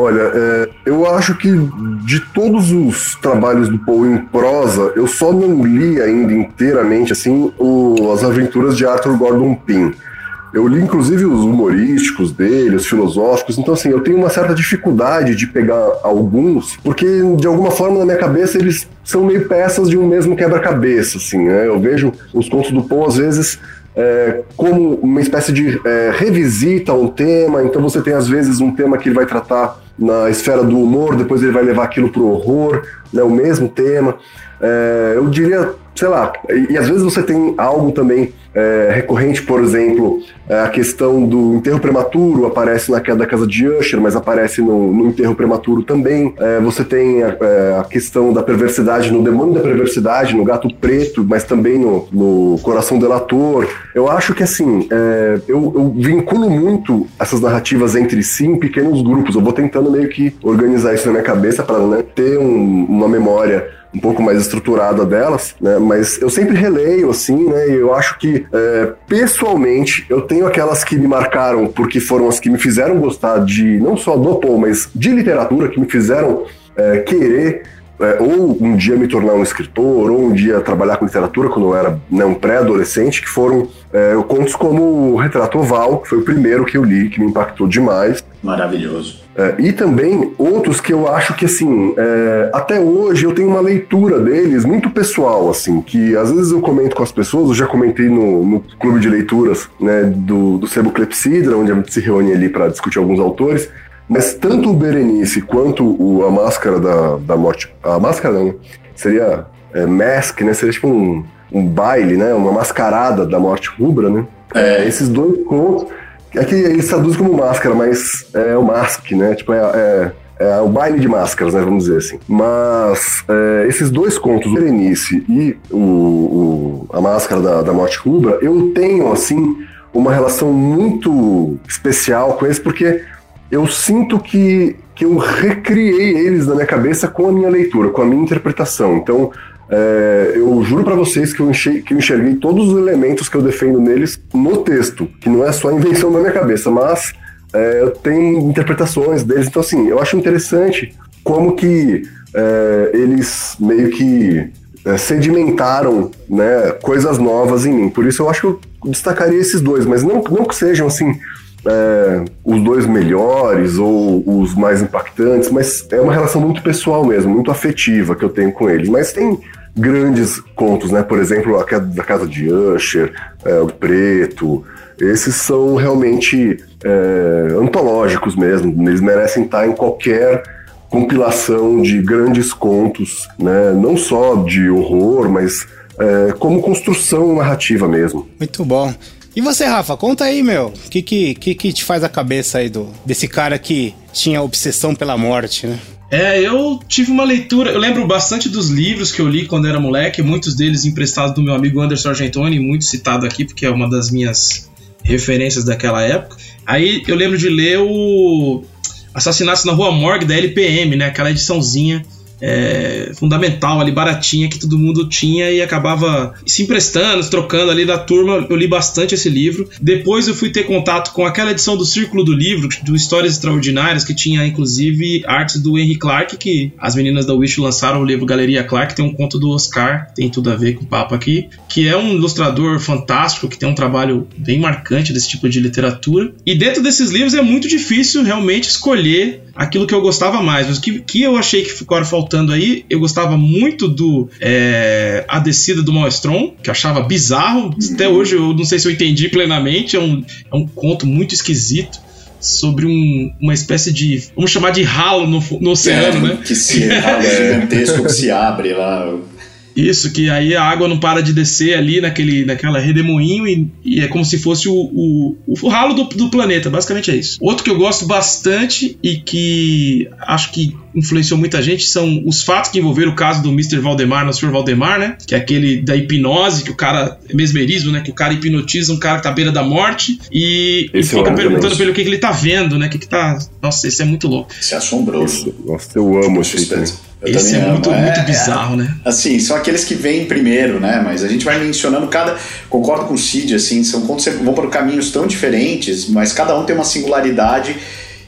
C: Olha, é, eu acho que de todos os trabalhos do Poe em prosa, eu só não li ainda inteiramente assim o, as aventuras de Arthur Gordon Pym. Eu li inclusive os humorísticos dele, os filosóficos, então assim, eu tenho uma certa dificuldade de pegar alguns, porque de alguma forma na minha cabeça eles são meio peças de um mesmo quebra-cabeça, assim, né? Eu vejo os contos do Poe às vezes é, como uma espécie de é, revisita a um tema, então você tem às vezes um tema que ele vai tratar na esfera do humor, depois ele vai levar aquilo pro horror, né, o mesmo tema. É, eu diria, sei lá, e, e às vezes você tem algo também é, recorrente, por exemplo, é a questão do enterro prematuro aparece na queda da casa de Usher, mas aparece no, no enterro prematuro também. É, você tem a, é, a, questão da perversidade no demônio da perversidade, no gato preto, mas também no, no coração delator. Eu acho que assim, é, eu, eu, vinculo muito essas narrativas entre si em pequenos grupos. Eu vou tentando meio que organizar isso na minha cabeça para né, ter um, uma memória um pouco mais estruturada delas, né? Mas eu sempre releio, assim, né? E eu acho que, é, pessoalmente, eu tenho aquelas que me marcaram porque foram as que me fizeram gostar de, não só do Paul, mas de literatura, que me fizeram é, querer é, ou um dia me tornar um escritor, ou um dia trabalhar com literatura quando eu era né, um pré-adolescente, que foram é, contos como o Retrato Oval, que foi o primeiro que eu li, que me impactou demais.
D: Maravilhoso.
C: É, e também outros que eu acho que, assim, é, até hoje eu tenho uma leitura deles muito pessoal, assim, que às vezes eu comento com as pessoas, eu já comentei no, no clube de leituras né, do, do Sebo Clepsidra, onde a gente se reúne ali para discutir alguns autores, mas tanto o Berenice quanto o, a Máscara da, da Morte. A Máscara não, seria é, Mask, né? Seria tipo um, um baile, né? Uma mascarada da Morte Rubra, né? É. esses dois contos. É que eles traduzem como máscara, mas é o mask, né? Tipo, é, é, é o baile de máscaras, né? Vamos dizer assim. Mas é, esses dois contos, o Berenice e o, o, a Máscara da, da Morte Rubra, eu tenho, assim, uma relação muito especial com eles, porque eu sinto que, que eu recriei eles na minha cabeça com a minha leitura, com a minha interpretação. Então, é, eu juro para vocês que eu, enxerguei, que eu enxerguei todos os elementos que eu defendo neles no texto, que não é só a invenção da minha cabeça, mas é, eu tenho interpretações deles. Então, assim, eu acho interessante como que é, eles meio que é, sedimentaram né, coisas novas em mim. Por isso eu acho que eu destacaria esses dois, mas não, não que sejam assim é, os dois melhores ou os mais impactantes, mas é uma relação muito pessoal mesmo, muito afetiva que eu tenho com eles. Mas tem grandes contos, né? Por exemplo, a queda da casa de Usher, é, o Preto. Esses são realmente é, antológicos mesmo. Eles merecem estar em qualquer compilação de grandes contos, né? Não só de horror, mas é, como construção narrativa mesmo.
B: Muito bom. E você, Rafa, conta aí, meu, o que, que, que, te faz a cabeça aí do, desse cara que tinha obsessão pela morte, né?
A: É, eu tive uma leitura. Eu lembro bastante dos livros que eu li quando era moleque, muitos deles emprestados do meu amigo Anderson Argentoni, muito citado aqui, porque é uma das minhas referências daquela época. Aí eu lembro de ler o Assassinatos na Rua Morgue da LPM, né? Aquela ediçãozinha é, fundamental ali, baratinha, que todo mundo tinha e acabava se emprestando, se trocando ali da turma. Eu li bastante esse livro. Depois eu fui ter contato com aquela edição do Círculo do Livro, do Histórias Extraordinárias, que tinha inclusive artes do Henry Clark, que as meninas da Wish lançaram o livro Galeria Clark, tem um conto do Oscar, tem tudo a ver com o papo aqui, que é um ilustrador fantástico, que tem um trabalho bem marcante desse tipo de literatura. E dentro desses livros é muito difícil realmente escolher aquilo que eu gostava mais. Mas que, que eu achei que ficou faltando aí, eu gostava muito do é, A Descida do Maelstrom, que eu achava bizarro. Até hoje eu não sei se eu entendi plenamente. É um, é um conto muito esquisito sobre um, uma espécie de. Vamos chamar de ralo no, no oceano,
D: é,
A: né?
D: Que se (laughs) ralo gigantesco que se abre lá.
A: Isso, que aí a água não para de descer ali naquele, naquela redemoinho e, e é como se fosse o, o, o ralo do, do, planeta, basicamente é isso. Outro que eu gosto bastante e que acho que influenciou muita gente são os fatos que envolveram o caso do Mr. Valdemar no Sr. Valdemar, né? Que é aquele da hipnose, que o cara. mesmerismo, né? Que o cara hipnotiza um cara que tá à beira da morte e, e fica perguntando pelo que, que ele tá vendo, né? O que, que tá. Nossa, isso é muito louco.
D: Isso é assombroso.
C: Nossa, eu amo esse
A: eu Esse é muito, é, muito bizarro, né?
D: Assim, são aqueles que vêm primeiro, né? Mas a gente vai mencionando cada. Concordo com o Cid, assim, são contos que vão por caminhos tão diferentes, mas cada um tem uma singularidade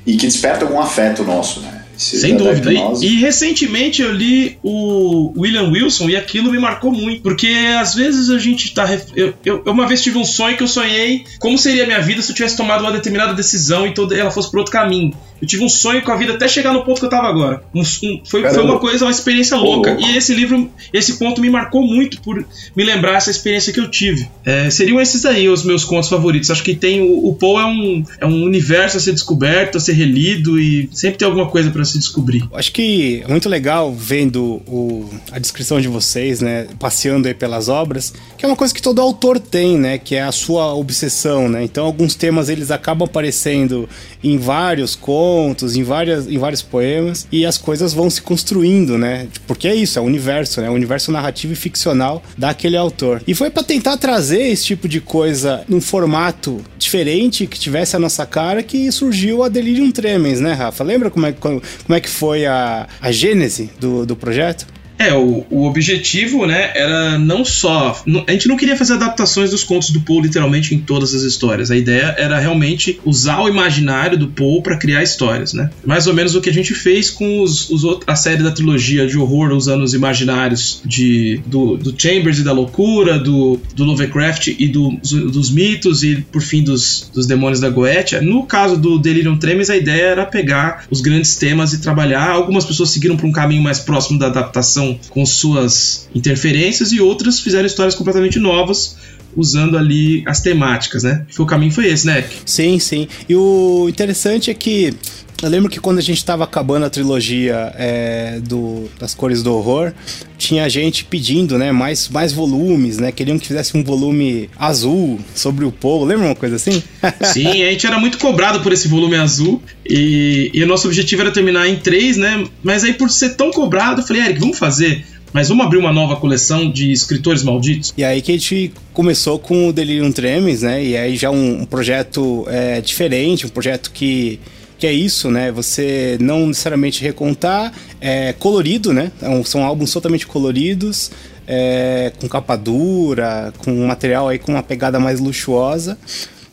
D: e que desperta algum afeto nosso, né?
A: Sem dúvida. E, e, recentemente eu li o William Wilson e aquilo me marcou muito. Porque às vezes a gente tá. Eu, eu, uma vez tive um sonho que eu sonhei como seria a minha vida se eu tivesse tomado uma determinada decisão e toda ela fosse por outro caminho. Eu tive um sonho com a vida até chegar no ponto que eu tava agora. Um, um, foi, foi uma coisa, uma experiência louca. E esse livro, esse ponto me marcou muito por me lembrar essa experiência que eu tive. É, seriam esses aí os meus contos favoritos. Acho que tem o, o Poe é um, é um universo a ser descoberto, a ser relido e sempre tem alguma coisa para se descobrir.
B: Acho que é muito legal vendo o, a descrição de vocês, né, passeando aí pelas obras, que é uma coisa que todo autor tem, né, que é a sua obsessão, né. Então alguns temas eles acabam aparecendo em vários contos, em, várias, em vários poemas, e as coisas vão se construindo, né? Porque é isso, é o universo, né? O universo narrativo e ficcional daquele autor. E foi para tentar trazer esse tipo de coisa num formato diferente, que tivesse a nossa cara, que surgiu a Delirium Tremens, né, Rafa? Lembra como é, como é que foi a, a gênese do, do projeto?
A: É, o, o objetivo, né, era não só. A gente não queria fazer adaptações dos contos do Poe literalmente em todas as histórias. A ideia era realmente usar o imaginário do Poe para criar histórias, né? Mais ou menos o que a gente fez com os, os a série da trilogia de horror usando os imaginários de, do, do Chambers e da loucura, do, do Lovecraft e do, dos mitos e, por fim, dos, dos demônios da Goetia. No caso do Delirium Tremens, a ideia era pegar os grandes temas e trabalhar. Algumas pessoas seguiram para um caminho mais próximo da adaptação com suas interferências e outras fizeram histórias completamente novas usando ali as temáticas, né? O caminho foi esse, né?
B: Sim, sim. E o interessante é que eu lembro que quando a gente estava acabando a trilogia é, do, das cores do horror, tinha gente pedindo, né, mais, mais volumes, né? Queriam que fizesse um volume azul sobre o povo. Lembra uma coisa assim? (laughs)
A: Sim, a gente era muito cobrado por esse volume azul e, e o nosso objetivo era terminar em três, né? Mas aí por ser tão cobrado, eu falei, Eric, vamos fazer mas vamos abrir uma nova coleção de escritores malditos?
B: E aí que a gente começou com o Delirium Tremens, né? E aí já um, um projeto é, diferente, um projeto que que é isso, né? Você não necessariamente recontar, é colorido, né? É são álbuns totalmente coloridos, é, com capa dura, com um material aí com uma pegada mais luxuosa.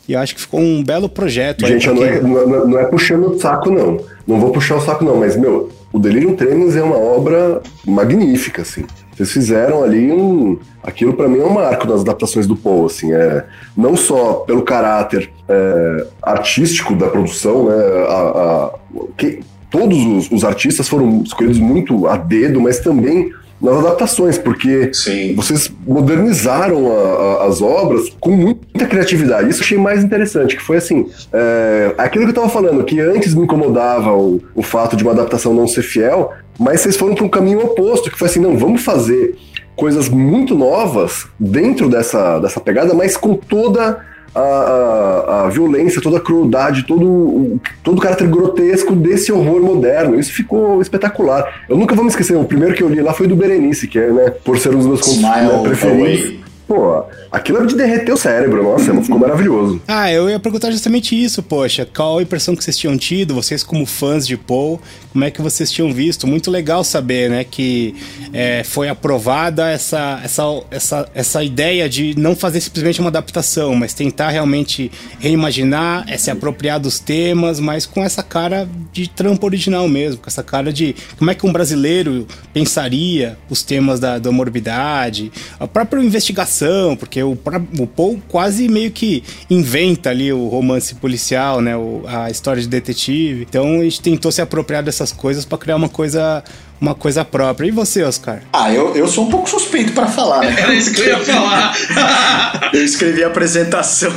B: E eu acho que ficou um belo projeto.
C: Gente,
B: aí,
C: porque... não, é, não, é, não é puxando o saco, não. Não vou puxar o saco, não, mas, meu, o Delirium Tremens é uma obra magnífica, assim. Vocês fizeram ali um. Aquilo para mim é um marco nas adaptações do Paul, assim. É, não só pelo caráter é, artístico da produção, né? A, a, que, todos os, os artistas foram escolhidos muito a dedo, mas também nas adaptações, porque Sim. vocês modernizaram a, a, as obras com muita criatividade. Isso eu achei mais interessante, que foi assim, é, aquilo que eu estava falando, que antes me incomodava o, o fato de uma adaptação não ser fiel, mas vocês foram para um caminho oposto, que foi assim, não, vamos fazer coisas muito novas dentro dessa, dessa pegada, mas com toda a, a, a, violência, toda a crueldade, todo, todo o caráter grotesco desse horror moderno. Isso ficou espetacular. Eu nunca vou me esquecer, o primeiro que eu li lá foi do Berenice, que é, né, por ser um dos meus contos né, preferidos. Pô, aquilo é de derreter o cérebro, nossa, ficou (laughs) maravilhoso.
B: Ah, eu ia perguntar justamente isso, poxa. Qual a impressão que vocês tinham tido, vocês como fãs de Paul, como é que vocês tinham visto? Muito legal saber, né, que é, foi aprovada essa, essa, essa, essa ideia de não fazer simplesmente uma adaptação, mas tentar realmente reimaginar, é, se apropriar dos temas, mas com essa cara de trampo original mesmo, com essa cara de como é que um brasileiro pensaria os temas da, da morbidade, a própria investigação porque o, o Paul quase meio que inventa ali o romance policial, né? O, a história de detetive. Então a gente tentou se apropriar dessas coisas para criar uma coisa uma coisa própria. E você, Oscar?
D: Ah, eu, eu sou um pouco suspeito para falar, né?
A: Era isso que eu ia falar. (laughs)
D: eu escrevi a apresentação.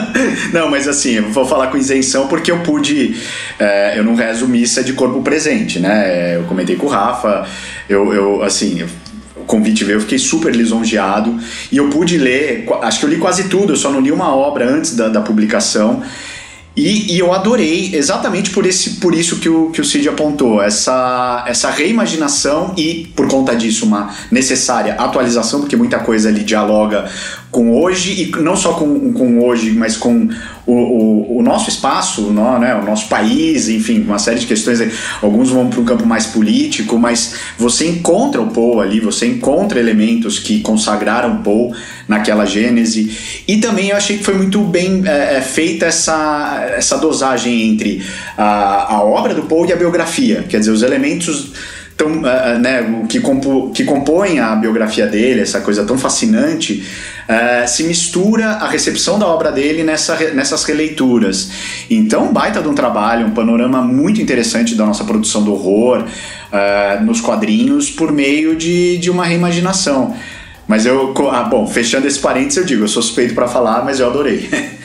D: (laughs) não, mas assim, eu vou falar com isenção porque eu pude. É, eu não rezo missa de corpo presente, né? Eu comentei com o Rafa. Eu, eu assim, convite veio, eu fiquei super lisonjeado e eu pude ler, acho que eu li quase tudo, eu só não li uma obra antes da, da publicação. E, e, eu adorei exatamente por, esse, por isso que o, que o Cid apontou, essa, essa reimaginação e, por conta disso, uma necessária atualização, porque muita coisa ali dialoga com hoje, e não só com, com hoje, mas com o, o, o nosso espaço, no, né, o nosso país, enfim, uma série de questões. Alguns vão para um campo mais político, mas você encontra o Poe ali, você encontra elementos que consagraram Poe naquela gênese. E também eu achei que foi muito bem é, é feita essa, essa dosagem entre a, a obra do Poe e a biografia, quer dizer, os elementos tão, uh, né, que, compo, que compõem a biografia dele, essa coisa tão fascinante, uh, se mistura a recepção da obra dele nessa, nessas releituras. Então, baita de um trabalho, um panorama muito interessante da nossa produção do horror uh, nos quadrinhos por meio de, de uma reimaginação. Mas eu, ah, bom, fechando esse parênteses, eu digo, eu sou suspeito para falar, mas eu adorei. (laughs)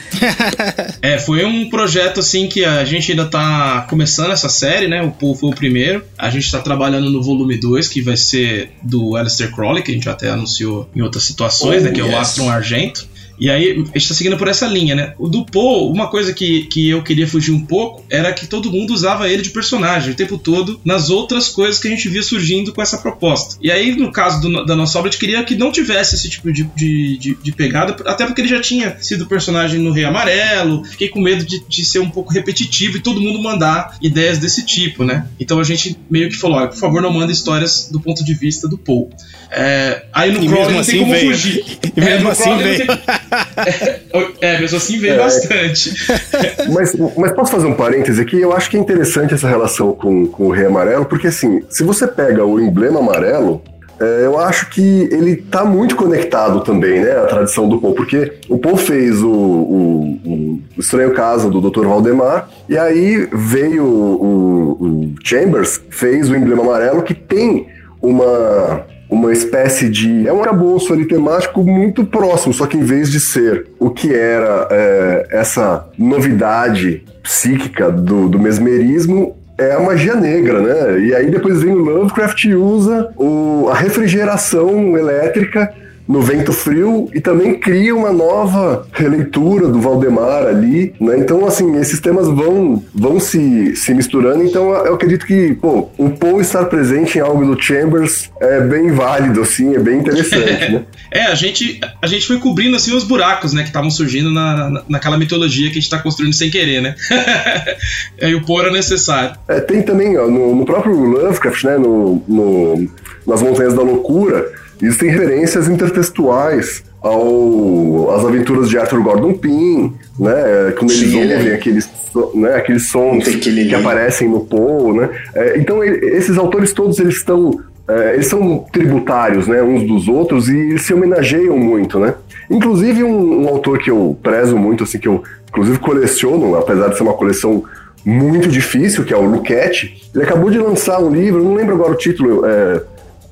A: é, foi um projeto assim que a gente ainda tá começando essa série, né? O Paul foi o primeiro. A gente tá trabalhando no volume 2, que vai ser do Alistair Crowley, que a gente até anunciou em outras situações, oh, né? Que yes. é o Astron Argento. E aí, a gente tá seguindo por essa linha, né? O do Poe, uma coisa que, que eu queria fugir um pouco era que todo mundo usava ele de personagem o tempo todo nas outras coisas que a gente via surgindo com essa proposta. E aí, no caso do, da nossa obra, a gente queria que não tivesse esse tipo de, de, de, de, pegada, até porque ele já tinha sido personagem no Rei Amarelo. Fiquei com medo de, de ser um pouco repetitivo e todo mundo mandar ideias desse tipo, né? Então a gente meio que falou: olha, por favor, não manda histórias do ponto de vista do Poe. É, aí no Crawler não tem assim como veio. fugir.
B: E mesmo é, assim veio. (laughs)
A: É, mesmo assim veio é, bastante. (laughs)
C: Mas, mas posso fazer um parêntese aqui? Eu acho que é interessante essa relação com, com o Rei Amarelo, porque assim, se você pega o emblema amarelo, é, eu acho que ele está muito conectado também, né, à tradição do Poe, porque o Poe fez o, o, o, Estranho Caso do Dr. Valdemar, e aí veio o, o Chambers, fez o emblema amarelo, que tem uma uma espécie de. É um arcabouço ali temático muito próximo, só que em vez de ser o que era é, essa novidade psíquica do, do mesmerismo, é a magia negra, né? E aí depois vem o Lovecraft e usa o, a refrigeração elétrica no Vento Frio e também cria uma nova releitura do Valdemar ali, né? Então, assim, esses temas vão, vão se, se misturando, então eu acredito que, pô, o Poe estar presente em algo do Chambers é bem válido, assim, é bem interessante, né? (laughs)
A: é, a gente, a gente foi cobrindo, assim, os buracos, né, que estavam surgindo na, na, naquela mitologia que a gente tá construindo sem querer, né? (laughs) e o Poe era necessário.
C: É, tem também, ó, no, no próprio Lovecraft, né, no, no, nas Montanhas da Loucura, existem referências intertextuais ao, às aventuras de Arthur Gordon Pym, né, quando eles Sim, ouvem é. aqueles, né, aqueles sons que aparecem no Poe, né, é, então ele, esses autores todos eles estão é, eles são tributários, né, uns dos outros e se homenageiam muito, né. Inclusive um, um, autor que eu prezo muito, assim, que eu inclusive coleciono, apesar de ser uma coleção muito difícil, que é o Luquete, ele acabou de lançar um livro, não lembro agora o título, é,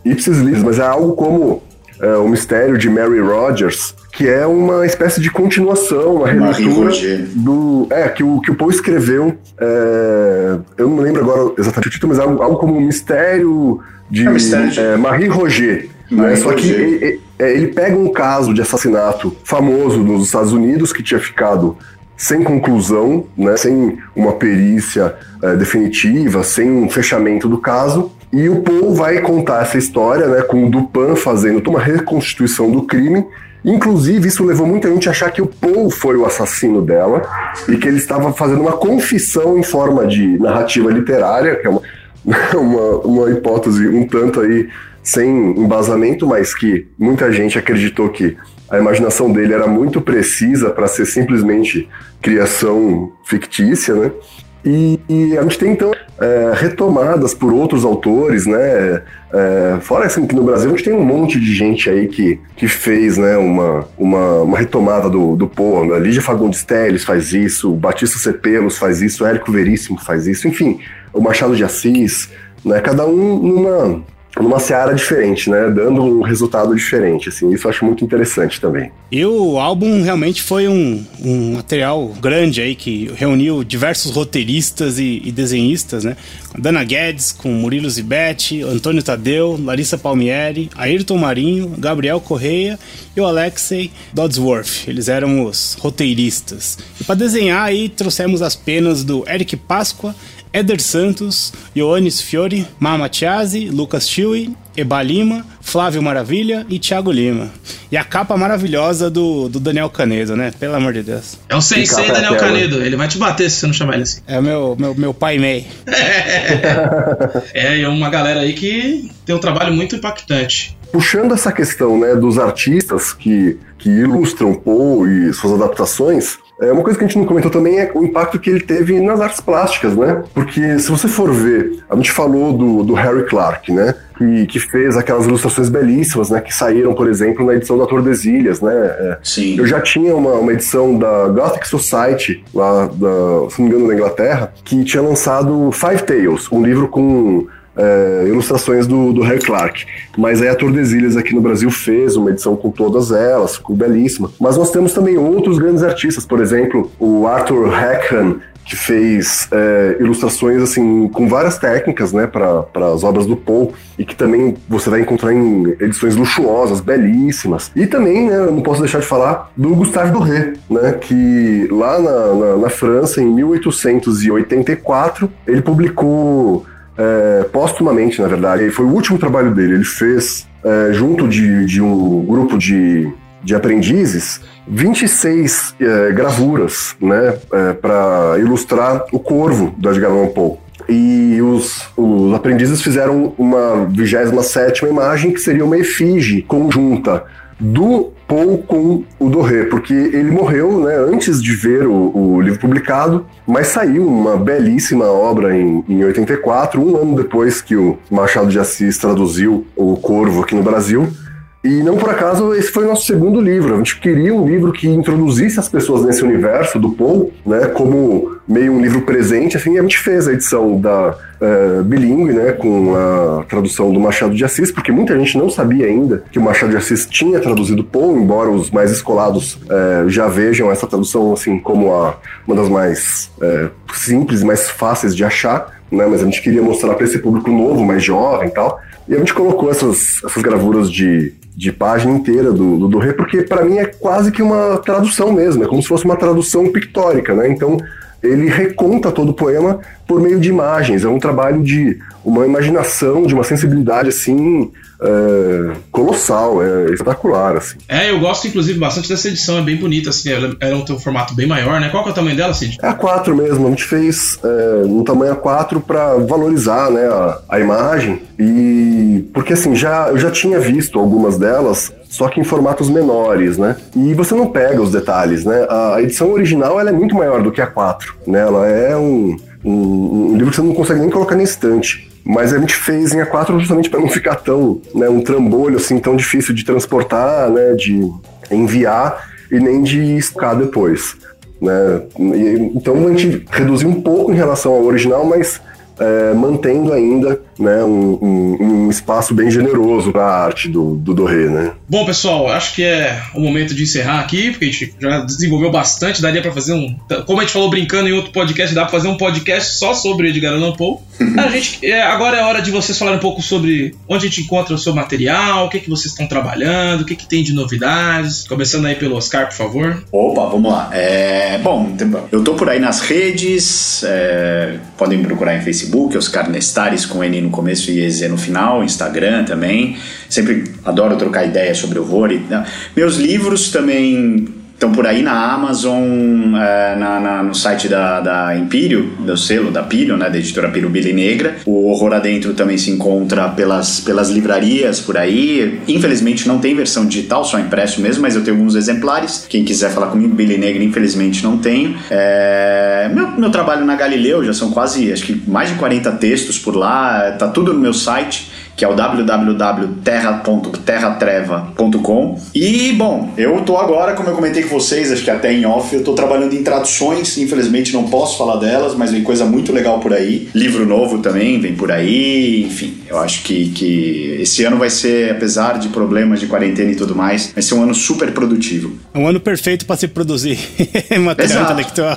C: Ipsis Lis, mas é algo como é, O Mistério de Mary Rogers, que é uma espécie de continuação, uma releitura do. É, que o, que o Poe escreveu. É, eu não lembro agora exatamente o título, mas é algo, algo como o Mistério de, é mistério de... É, Marie Roger. Né? Só que ele, é, ele pega um caso de assassinato famoso nos Estados Unidos que tinha ficado sem conclusão, né, sem uma perícia é, definitiva, sem um fechamento do caso. E o Paul vai contar essa história, né, com o Dupin fazendo uma reconstituição do crime. Inclusive, isso levou muita gente a achar que o Paul foi o assassino dela e que ele estava fazendo uma confissão em forma de narrativa literária, que é uma, (laughs) uma, uma hipótese um tanto aí sem embasamento, mas que muita gente acreditou que a imaginação dele era muito precisa para ser simplesmente criação fictícia, né? E, e, a gente tem então é, retomadas por outros autores, né? É, fora assim que no Brasil a gente tem um monte de gente aí que, que fez né, uma, uma, uma retomada do, do Poe. A Lígia Fagundes Telles faz isso, Batista Cepelos faz isso, Érico Veríssimo faz isso, enfim, o Machado de Assis, né? Cada um numa numa seara diferente, né? Dando um resultado diferente, assim. Isso eu acho muito interessante também.
B: E o álbum realmente foi um, um material grande aí que reuniu diversos roteiristas e, e desenhistas, né? Dana Guedes, com Murilo Zibete, Antônio Tadeu, Larissa Palmieri, Ayrton Marinho, Gabriel Correia e o Alexei Dodsworth. Eles eram os roteiristas. E para desenhar aí trouxemos as penas do Eric Páscoa, Éder Santos, Ioannis Fiore, Mama Chiasi, Lucas Chiui, Eba Lima, Flávio Maravilha e Thiago Lima. E a capa maravilhosa do, do Daniel Canedo, né? Pelo amor de Deus.
A: É o Sensei Daniel Canedo. Ele vai te bater se você não chamar ele assim.
B: É o meu, meu, meu pai Mei.
A: é, é uma galera aí que tem um trabalho muito impactante.
C: Puxando essa questão né, dos artistas que, que ilustram Poe e suas adaptações, é, uma coisa que a gente não comentou também é o impacto que ele teve nas artes plásticas, né? Porque se você for ver, a gente falou do, do Harry Clark, né? Que, que, fez aquelas ilustrações belíssimas, né? Que saíram, por exemplo, na edição da Tordesilhas, né? É,
D: Sim.
C: Eu já tinha uma, uma edição da Gothic Society, lá, da, se não me engano, na Inglaterra, que tinha lançado Five Tales, um livro com é, ilustrações do, do Harry Clark. Mas aí a Tordesilhas aqui no Brasil fez uma edição com todas elas, ficou belíssima. Mas nós temos também outros grandes artistas, por exemplo, o Arthur Hackham, que fez é, ilustrações assim com várias técnicas, né, para as obras do Poe e que também você vai encontrar em edições luxuosas, belíssimas. E também, né, não posso deixar de falar do Gustave Doré, né, que lá na, na, na França em 1884 ele publicou é, póstumamente, na verdade. Foi o último trabalho dele. Ele fez, é, junto de, de um grupo de, de aprendizes, 26 é, gravuras né, é, para ilustrar o corvo do Edgar Allan Poe. E os, os aprendizes fizeram uma 27 imagem que seria uma efígie conjunta do Paul com o Doré, porque ele morreu né, antes de ver o, o, livro publicado, mas saiu uma belíssima obra em, em 84, um ano depois que o Machado de Assis traduziu O Corvo aqui no Brasil. E não por acaso esse foi o nosso segundo livro. A gente queria um livro que introduzisse as pessoas nesse universo do Paul, né, como meio um livro presente, assim, a gente fez a edição da uh, bilíngue, né, com a tradução do Machado de Assis, porque muita gente não sabia ainda que o Machado de Assis tinha traduzido Paul, embora os mais escolados uh, já vejam essa tradução assim como a, uma das mais uh, simples e mais fáceis de achar né? Mas a gente queria mostrar para esse público novo, mais jovem e tal. E a gente colocou essas, essas gravuras de, de página inteira do, do Doré, porque para mim é quase que uma tradução mesmo, é como se fosse uma tradução pictórica, né? Então ele reconta todo o poema por meio de imagens. É um trabalho de uma imaginação, de uma sensibilidade assim é, colossal, é espetacular. Assim.
A: É, eu gosto inclusive bastante dessa edição, é bem bonita, assim, ela, ela um formato bem maior, né? Qual que é o tamanho dela, Cid?
C: É a 4 mesmo, a gente fez é, um tamanho A4 para valorizar né, a, a imagem e porque assim, já, eu já tinha visto algumas delas só que em formatos menores, né? E você não pega os detalhes, né? A edição original ela é muito maior do que a 4, né? Ela é um, um, um livro que você não consegue nem colocar na estante. Mas a gente fez em A4 justamente para não ficar tão, né, um trambolho assim, tão difícil de transportar, né, de enviar e nem de escar depois. Né? E, então a gente reduziu um pouco em relação ao original, mas é, mantendo ainda né, um, um, um, espaço bem generoso para a arte do, do Doré, né?
A: Bom, pessoal, acho que é o momento de encerrar aqui, porque a gente já desenvolveu bastante, daria para fazer um... Como a gente falou brincando em outro podcast, dá para fazer um podcast só sobre Edgar Allan Poe. (laughs) a gente, é, agora é hora de vocês falarem um pouco sobre onde a gente encontra o seu material, o que, que vocês estão trabalhando, o que, que tem de novidades. Começando aí pelo Oscar, por favor.
D: Opa, vamos lá. É, bom, eu tô por aí nas redes, é, podem procurar em Facebook, Oscar Nestares com N no começo e EZ no final, Instagram também. Sempre adoro trocar ideias sobre horror. E, né? Meus livros também estão por aí na Amazon, é, na, na, no site da, da Império, do selo da Pírio, né, da editora Pírio Billy Negra. O Horror Adentro também se encontra pelas, pelas livrarias por aí. Infelizmente não tem versão digital, só impresso mesmo, mas eu tenho alguns exemplares. Quem quiser falar comigo, Billy Negra, infelizmente não tenho. É, meu, meu trabalho na Galileu já são quase, acho que mais de 40 textos por lá, tá tudo no meu site que é o www.terra.terratreva.com. E, bom, eu tô agora, como eu comentei com vocês, acho que até em off, eu tô trabalhando em traduções, infelizmente não posso falar delas, mas vem coisa muito legal por aí. Livro novo também vem por aí, enfim, eu acho que, que esse ano vai ser, apesar de problemas de quarentena e tudo mais, vai ser um ano super produtivo.
B: É um ano perfeito para se produzir (laughs) material
D: Exato.
B: intelectual.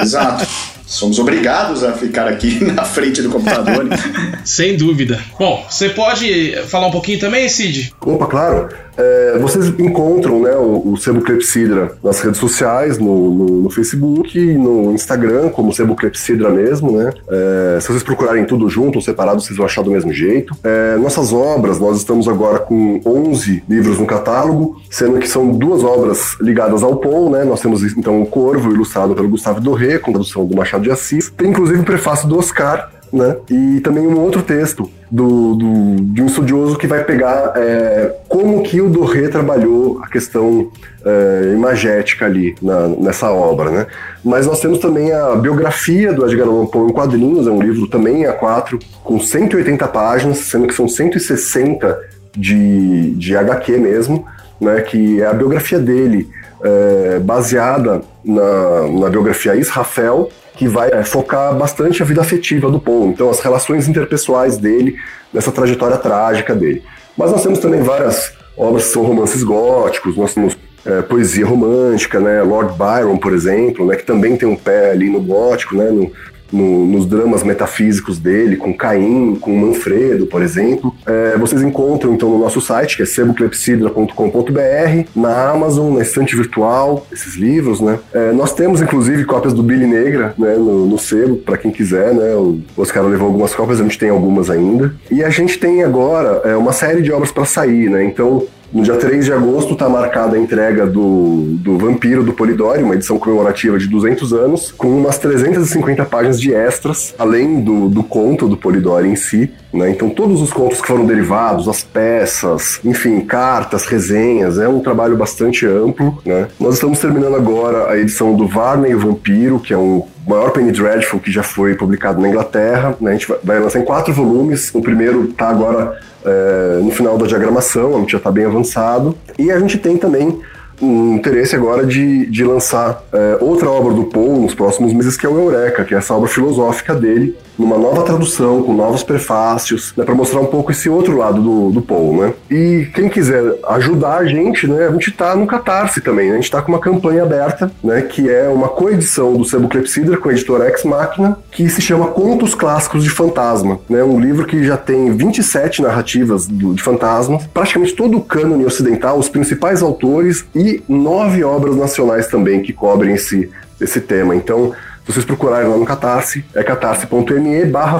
D: Exato. Somos obrigados a ficar aqui (laughs) na frente do computador. (laughs)
A: Sem dúvida. Bom, você pode falar um pouquinho também, Cid?
C: Opa, claro. É, vocês encontram né, o, o Sebo Clepsidra nas redes sociais, no, no, no Facebook no Instagram, como Sebo Clepsidra mesmo, né? É, se vocês procurarem tudo junto ou separado, vocês vão achar do mesmo jeito. É, nossas obras, nós estamos agora com 11 livros no catálogo, sendo que são duas obras ligadas ao Paul, né? Nós temos então o Corvo, ilustrado pelo Gustavo Doré, com tradução do Machado de Assis. Tem inclusive o prefácio do Oscar, né? E também um outro texto do, do, de um estudioso que vai pegar é, que o Doré trabalhou a questão é, imagética ali na, nessa obra, né? Mas nós temos também a biografia do Edgar Allan Poe em quadrinhos, é um livro também a quatro, com 180 páginas, sendo que são 160 de, de HQ mesmo, né? Que é a biografia dele, é, baseada na, na biografia Israfel, que vai é, focar bastante a vida afetiva do Poe, então as relações interpessoais dele, nessa trajetória trágica dele. Mas nós temos também várias obras que são romances góticos, nós temos é, poesia romântica, né, Lord Byron, por exemplo, né, que também tem um pé ali no gótico, né, no, no, nos dramas metafísicos dele, com Caim, com Manfredo, por exemplo. É, vocês encontram então no nosso site, que é seboclepsidra.com.br, na Amazon, na estante virtual, esses livros, né? É, nós temos inclusive cópias do Billy Negra, né, no, no sebo, para quem quiser, né? O Oscar levou algumas cópias, a gente tem algumas ainda. E a gente tem agora é, uma série de obras para sair, né? Então, no dia 3 de agosto está marcada a entrega do, do Vampiro do Polidori, uma edição comemorativa de 200 anos, com umas 350 páginas de extras, além do, do conto do Polidori em si. Né? Então, todos os contos que foram derivados, as peças, enfim, cartas, resenhas, é um trabalho bastante amplo. Né? Nós estamos terminando agora a edição do Varney o Vampiro, que é um maior Penny Dreadful que já foi publicado na Inglaterra. Né? A gente vai lançar em quatro volumes. O primeiro está agora é, no final da diagramação, a gente já está bem avançado. E a gente tem também um interesse agora de, de lançar é, outra obra do Paul nos próximos meses, que é o Eureka, que é essa obra filosófica dele, numa nova tradução, com novos prefácios, né, para mostrar um pouco esse outro lado do, do Paul, né? E quem quiser ajudar a gente, né, a gente tá no Catarse também, né? A gente tá com uma campanha aberta, né, que é uma coedição do Sebo Clepsidra com a editora Ex Machina, que se chama Contos Clássicos de Fantasma, né? Um livro que já tem 27 narrativas do, de fantasmas, praticamente todo o cânone ocidental, os principais autores e nove obras nacionais também que cobrem esse, esse tema. Então, vocês procurarem lá no Catarse, é catarse.me barra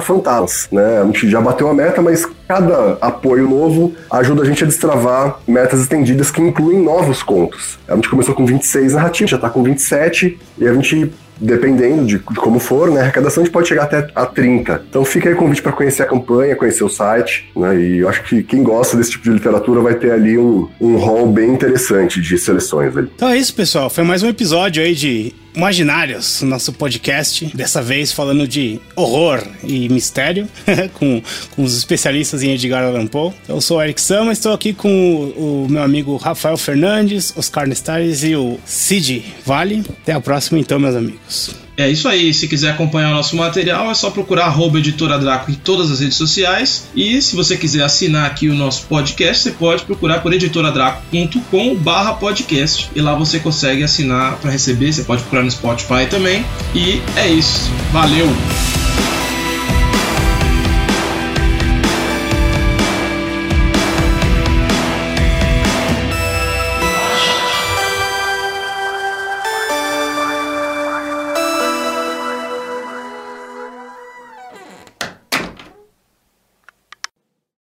C: né? A gente já bateu a meta, mas cada apoio novo ajuda a gente a destravar metas estendidas que incluem novos contos. A gente começou com 26 narrativas, já está com 27, e a gente dependendo de, de, como for, né, a arrecadação a gente pode chegar até a 30. Então fica aí o convite para conhecer a campanha, conhecer o site, né, e eu acho que quem gosta desse tipo de literatura vai ter ali um, um hall bem interessante de seleções ali.
B: Então é isso, pessoal. Foi mais um episódio aí de Imaginários, nosso podcast, dessa vez falando de horror e mistério, (laughs) com, com os especialistas em Edgar Allan Poe. Eu sou o Eric Sama, estou aqui com o, o meu amigo Rafael Fernandes, Oscar Nestares e o Cid Vale. Até a próxima então, meus amigos.
A: É isso aí. Se quiser acompanhar o nosso material, é só procurar arroba editora Draco em todas as redes sociais. E se você quiser assinar aqui o nosso podcast, você pode procurar por editoradraco.com barra podcast. E lá você consegue assinar para receber. Você pode procurar no Spotify também. E é isso. Valeu!